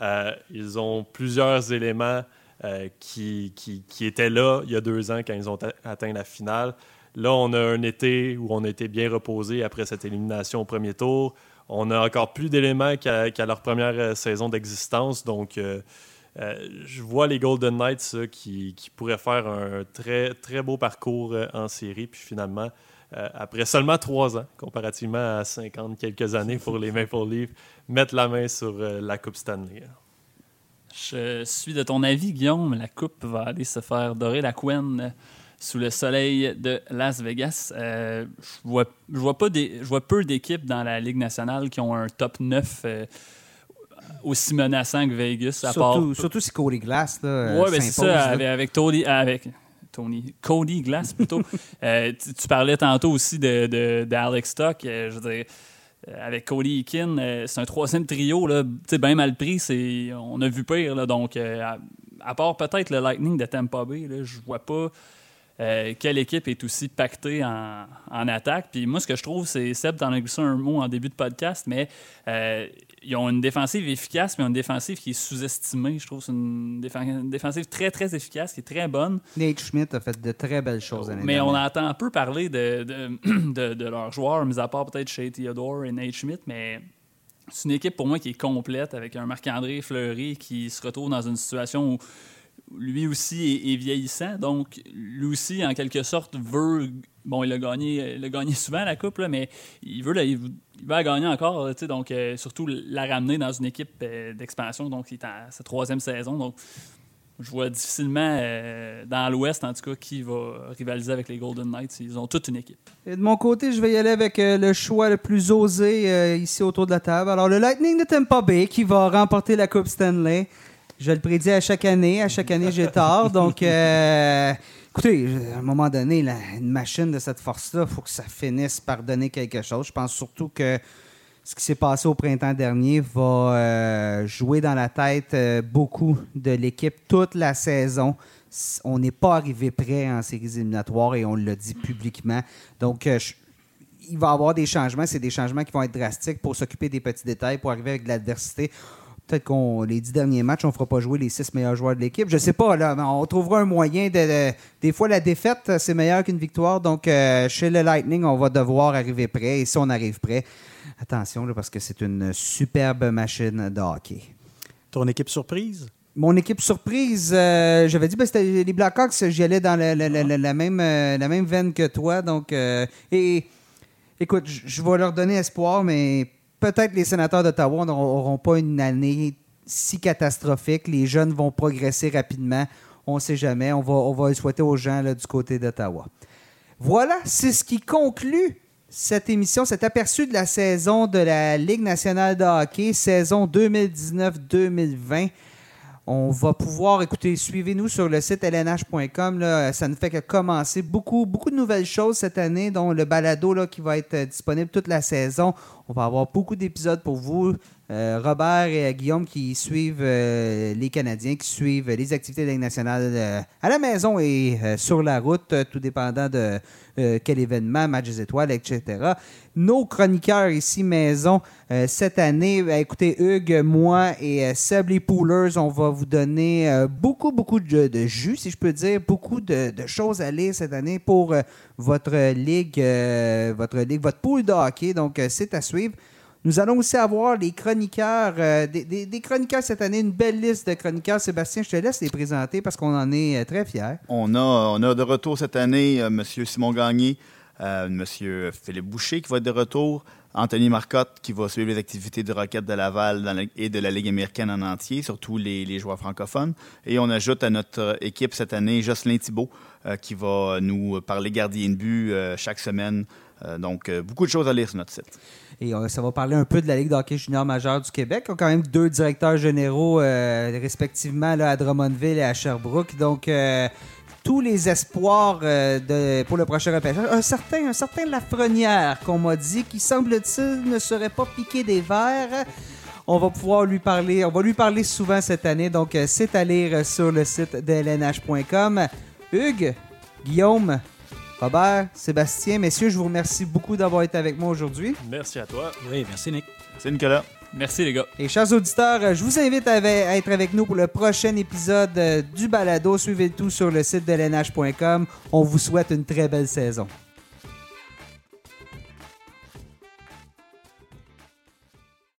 B: Euh, ils ont plusieurs éléments euh, qui, qui, étaient là il y a deux ans quand ils ont atteint la finale. Là, on a un été où on a été bien reposé après cette élimination au premier tour. On a encore plus d'éléments qu'à leur première euh, saison d'existence. Donc, euh, euh, je vois les Golden Knights qui, pourraient faire un très, beau parcours en série. Puis finalement, après seulement trois ans, comparativement à 50 quelques années pour les Maple Leafs, mettre la main sur la Coupe Stanley.
D: Je suis de ton avis, Guillaume. La coupe va aller se faire dorer la couenne sous le soleil de Las Vegas. Euh, je vois, je vois pas des, je vois peu d'équipes dans la Ligue nationale qui ont un top 9 euh, aussi menaçant que Vegas, à
A: surtout,
D: part.
A: surtout si Cody Glass euh,
D: ben c'est ça, avec, avec Tony, avec Tony, Cody Glass plutôt. [LAUGHS] Euh, tu, tu parlais tantôt aussi de, de, d'Alex Stock. je veux dire, avec Cody Eakin, c'est un troisième trio, là, bien mal pris. On a vu pire, là, donc à, à part peut-être le Lightning de Tampa Bay, là, je vois pas euh, quelle équipe est aussi pactée en, en attaque? Puis moi, ce que je trouve, c'est, Seb, t'en as glissé un mot en début de podcast, mais euh, ils ont une défensive efficace, mais une défensive qui est sous-estimée. Je trouve que c'est une, défen- une défensive très, très efficace, qui est très bonne.
A: Nate Schmidt a fait de très belles choses
D: Mais on entend peu parler de, de, [CLEARS THROAT] de- de leurs joueurs, mis à part peut-être chez Theodore et Nate Schmidt, mais c'est une équipe pour moi qui est complète avec un Marc-André Fleury qui se retrouve dans une situation où lui aussi est, vieillissant. Donc, lui aussi, en quelque sorte, veut. Bon, il a gagné, il a gagné souvent la Coupe, mais il veut, la, il veut gagner encore. donc, euh, surtout la ramener dans une équipe euh, d'expansion. Donc, il est à sa troisième saison. Donc, je vois difficilement, euh, dans l'Ouest en tout cas, qui va rivaliser avec les Golden Knights. Ils ont toute une équipe.
A: De mon côté, je vais y aller avec le choix le plus osé ici autour de la table. Alors, le Lightning de Tampa Bay qui va remporter la Coupe Stanley. Je le prédis à chaque année. À chaque année, j'ai tort. Donc, euh, écoutez, à un moment donné, une machine de cette force-là, il faut que ça finisse par donner quelque chose. Je pense surtout que ce qui s'est passé au printemps dernier va euh, jouer dans la tête euh, beaucoup de l'équipe toute la saison. On n'est pas arrivé prêt en séries éliminatoires et on l'a dit publiquement. Donc, il va y avoir des changements. C'est des changements qui vont être drastiques pour s'occuper des petits détails, pour arriver avec de l'adversité. Peut-être qu'on les dix derniers matchs, on ne fera pas jouer les six meilleurs joueurs de l'équipe. Je sais pas, là, mais on trouvera un moyen de. de- des fois, la défaite, c'est meilleur qu'une victoire. Donc, euh, chez le Lightning, on va devoir arriver prêt. Et si on arrive prêt, attention, là, parce que c'est une superbe machine de hockey.
E: Ton équipe surprise?
A: Mon équipe surprise, euh, j'avais dit, ben, c'était les Blackhawks, j'y allais dans la, la- la- la- la même, euh, la même veine que toi. Donc, et écoute, je je vais leur donner espoir, mais peut-être les sénateurs d'Ottawa n'auront pas une année si catastrophique. Les jeunes vont progresser rapidement. On ne sait jamais. On va, on va le souhaiter aux gens là, du côté d'Ottawa. Voilà, c'est ce qui conclut cette émission, cet aperçu de la saison de la Ligue nationale de hockey, saison 2019-2020. On va pouvoir, écouter, suivez-nous sur le site lnh.com. Ça ne fait que commencer. Beaucoup, beaucoup de nouvelles choses cette année, dont le balado là, qui va être euh, disponible toute la saison. On va avoir beaucoup d'épisodes pour vous. Euh, Robert et Guillaume qui suivent euh, les Canadiens, qui suivent les activités de la Ligue nationale euh, à la maison et euh, sur la route, euh, tout dépendant de euh, quel événement, match des étoiles, etc. Nos chroniqueurs ici maison euh, cette année, ben, écoutez, Hugues, moi et euh, Seb Poolers, on va vous donner euh, beaucoup, beaucoup de, jus, si je peux dire, beaucoup de, choses à lire cette année pour euh, votre ligue, euh, votre ligue, votre pool de hockey. Donc, euh, c'est à suivre. Nous allons aussi avoir chroniqueurs, euh, des, chroniqueurs cette année, une belle liste de chroniqueurs. Sébastien, je te laisse les présenter parce qu'on en est euh, très fiers.
C: On a, on a de retour cette année euh, M. Simon Gagné, M. Philippe Boucher qui va être de retour, Anthony Marcotte qui va suivre les activités de Rocket de Laval et de la Ligue américaine en entier, surtout les, les joueurs francophones. Et on ajoute à notre équipe cette année Jocelyn Thibault qui va nous parler gardien de but chaque semaine. Euh, donc, euh, beaucoup de choses à lire sur notre site.
A: Et euh, ça va parler un peu de la Ligue de hockey junior majeure du Québec. On a quand même deux directeurs généraux, respectivement, là, à Drummondville et à Sherbrooke. Donc, tous les espoirs pour le prochain repêchage. Un certain, un certain Lafrenière, qu'on m'a dit, qui semble-t-il ne serait pas piqué des verres. On va pouvoir lui parler, on va lui parler souvent cette année. Donc, c'est à lire sur le site de lnh.com. Hugues, Guillaume, Robert, Sébastien, messieurs, je vous remercie beaucoup d'avoir été avec moi aujourd'hui.
B: Merci à toi.
E: Oui, merci, Nick.
C: C'est Nicolas.
D: Merci, les gars.
A: Et chers auditeurs, je vous invite à, à être avec nous pour le prochain épisode euh, du Balado. Suivez tout sur le site de lnh.com. On vous souhaite une très belle saison.